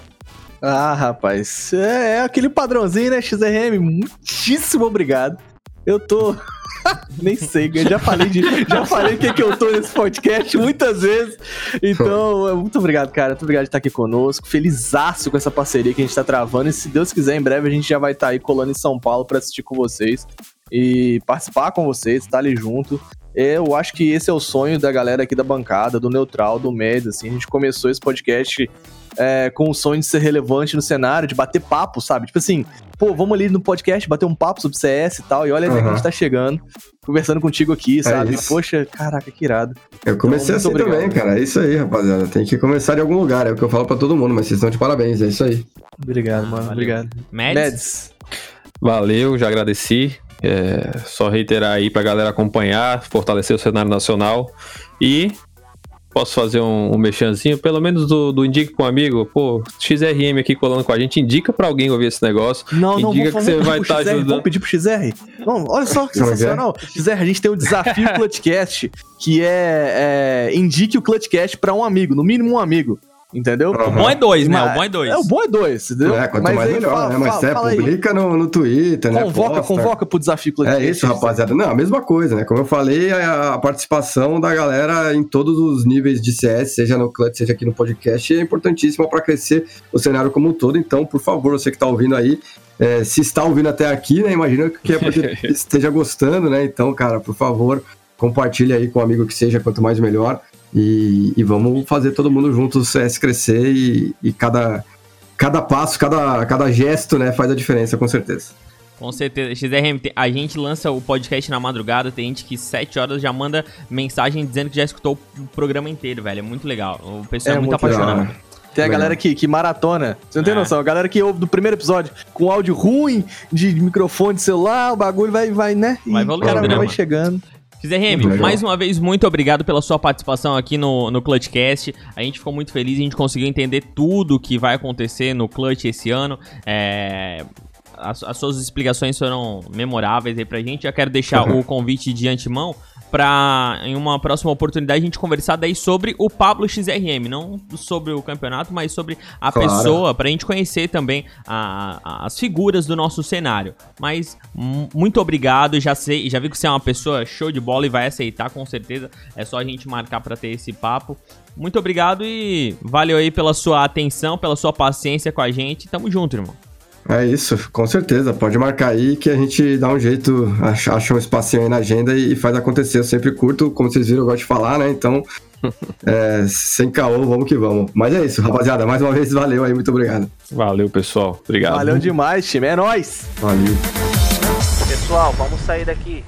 Ah, rapaz. É, é aquele padrãozinho, né, XRM? Muitíssimo obrigado. Eu tô. Nem sei, eu já falei de. Já falei o que, que eu tô nesse podcast muitas vezes. Então, muito obrigado, cara. Muito obrigado de estar aqui conosco. Felizaço com essa parceria que a gente tá travando. E se Deus quiser, em breve a gente já vai estar aí colando em São Paulo pra assistir com vocês e participar com vocês, estar ali junto. Eu acho que esse é o sonho da galera aqui da bancada, do Neutral, do Med, assim. A gente começou esse podcast é, com o sonho de ser relevante no cenário, de bater papo, sabe? Tipo assim, pô, vamos ali no podcast bater um papo sobre CS e tal, e olha até que a gente tá chegando, conversando contigo aqui, sabe? isso. Poxa, caraca, que irado. Eu comecei Então, assim obrigado. também, cara. É isso aí, rapaziada. Tem que começar de algum lugar. É o que eu falo pra todo mundo, mas vocês estão de parabéns. É isso aí. Obrigado, mano. valeu. Obrigado. Mads? Meds. Valeu, já agradeci. É, só reiterar aí pra galera acompanhar, fortalecer o cenário nacional. E posso fazer um, um mexanzinho, pelo menos do, do Indique com um amigo. Pô, XRM aqui colando com a gente, indica pra alguém ouvir esse negócio. Não, não, Indica vamos, que você vai pedir pro tá XR, ajudando. Vamos pedir pro XR? Não, olha só que é é? sensacional. XR, a gente tem o desafio Clutchcast, que é, é indique o Clutchcast pra um amigo, no mínimo um amigo. Entendeu? O bom é dois, né? Mas- O bom é dois. É, o bom é dois, entendeu? É, quanto mais aí melhor, fala- né? Mas fala- aí. publica no, no Twitter, né? Convoca, Posta. convoca pro desafio É isso, rapaziada. Não, a mesma coisa, né? Como eu falei, a, a participação da galera em todos os níveis de CS, seja no Clutch, seja aqui no podcast, é importantíssima para crescer o cenário como um todo. Então, por favor, você que tá ouvindo aí, é, se está ouvindo até aqui, né? Imagina que é porque esteja gostando, né? Então, cara, por favor, compartilhe aí com um amigo que seja, quanto mais melhor. E, e vamos fazer todo mundo junto o CS crescer e, e cada, cada passo, cada, cada gesto, né, faz a diferença, com certeza. Com certeza. XRM, a gente lança o podcast na madrugada, tem gente que 7 horas já manda mensagem dizendo que já escutou o programa inteiro, velho. É muito legal. O pessoal é, É muito, muito apaixonado. legal. Tem a Legal. galera que, que maratona. Você não tem É. noção. A galera que ouve do primeiro episódio com áudio ruim, de microfone de celular, o bagulho vai, vai né? Vai o evoluindo, cara né, vai mano? chegando. XRM, mais uma vez, muito obrigado pela sua participação aqui no, no Clutchcast. A gente ficou muito feliz, a gente conseguiu entender tudo que vai acontecer no Clutch esse ano. É, As, as suas explicações foram memoráveis aí pra gente. Já quero deixar o convite de antemão pra, em uma próxima oportunidade, a gente conversar daí sobre o Pablo XRM. Não sobre o campeonato, mas sobre a Claro. pessoa, pra gente conhecer também a- a- as figuras do nosso cenário. Mas mu- muito obrigado, já sei, já vi que você é uma pessoa show de bola e vai aceitar com certeza. É só a gente marcar pra ter esse papo. Muito obrigado e valeu aí pela sua atenção, pela sua paciência com a gente. Tamo junto, irmão. É isso, com certeza. Pode marcar aí que a gente dá um jeito, acha, acha um espacinho aí na agenda e faz acontecer. Eu sempre curto, como vocês viram, eu gosto de falar, né? Então, é, sem caô, vamos que vamos. Mas é isso, rapaziada. Mais uma vez, valeu aí, muito obrigado. Valeu, pessoal. Obrigado. Valeu demais, time. É nóis. Valeu. Pessoal, vamos sair daqui.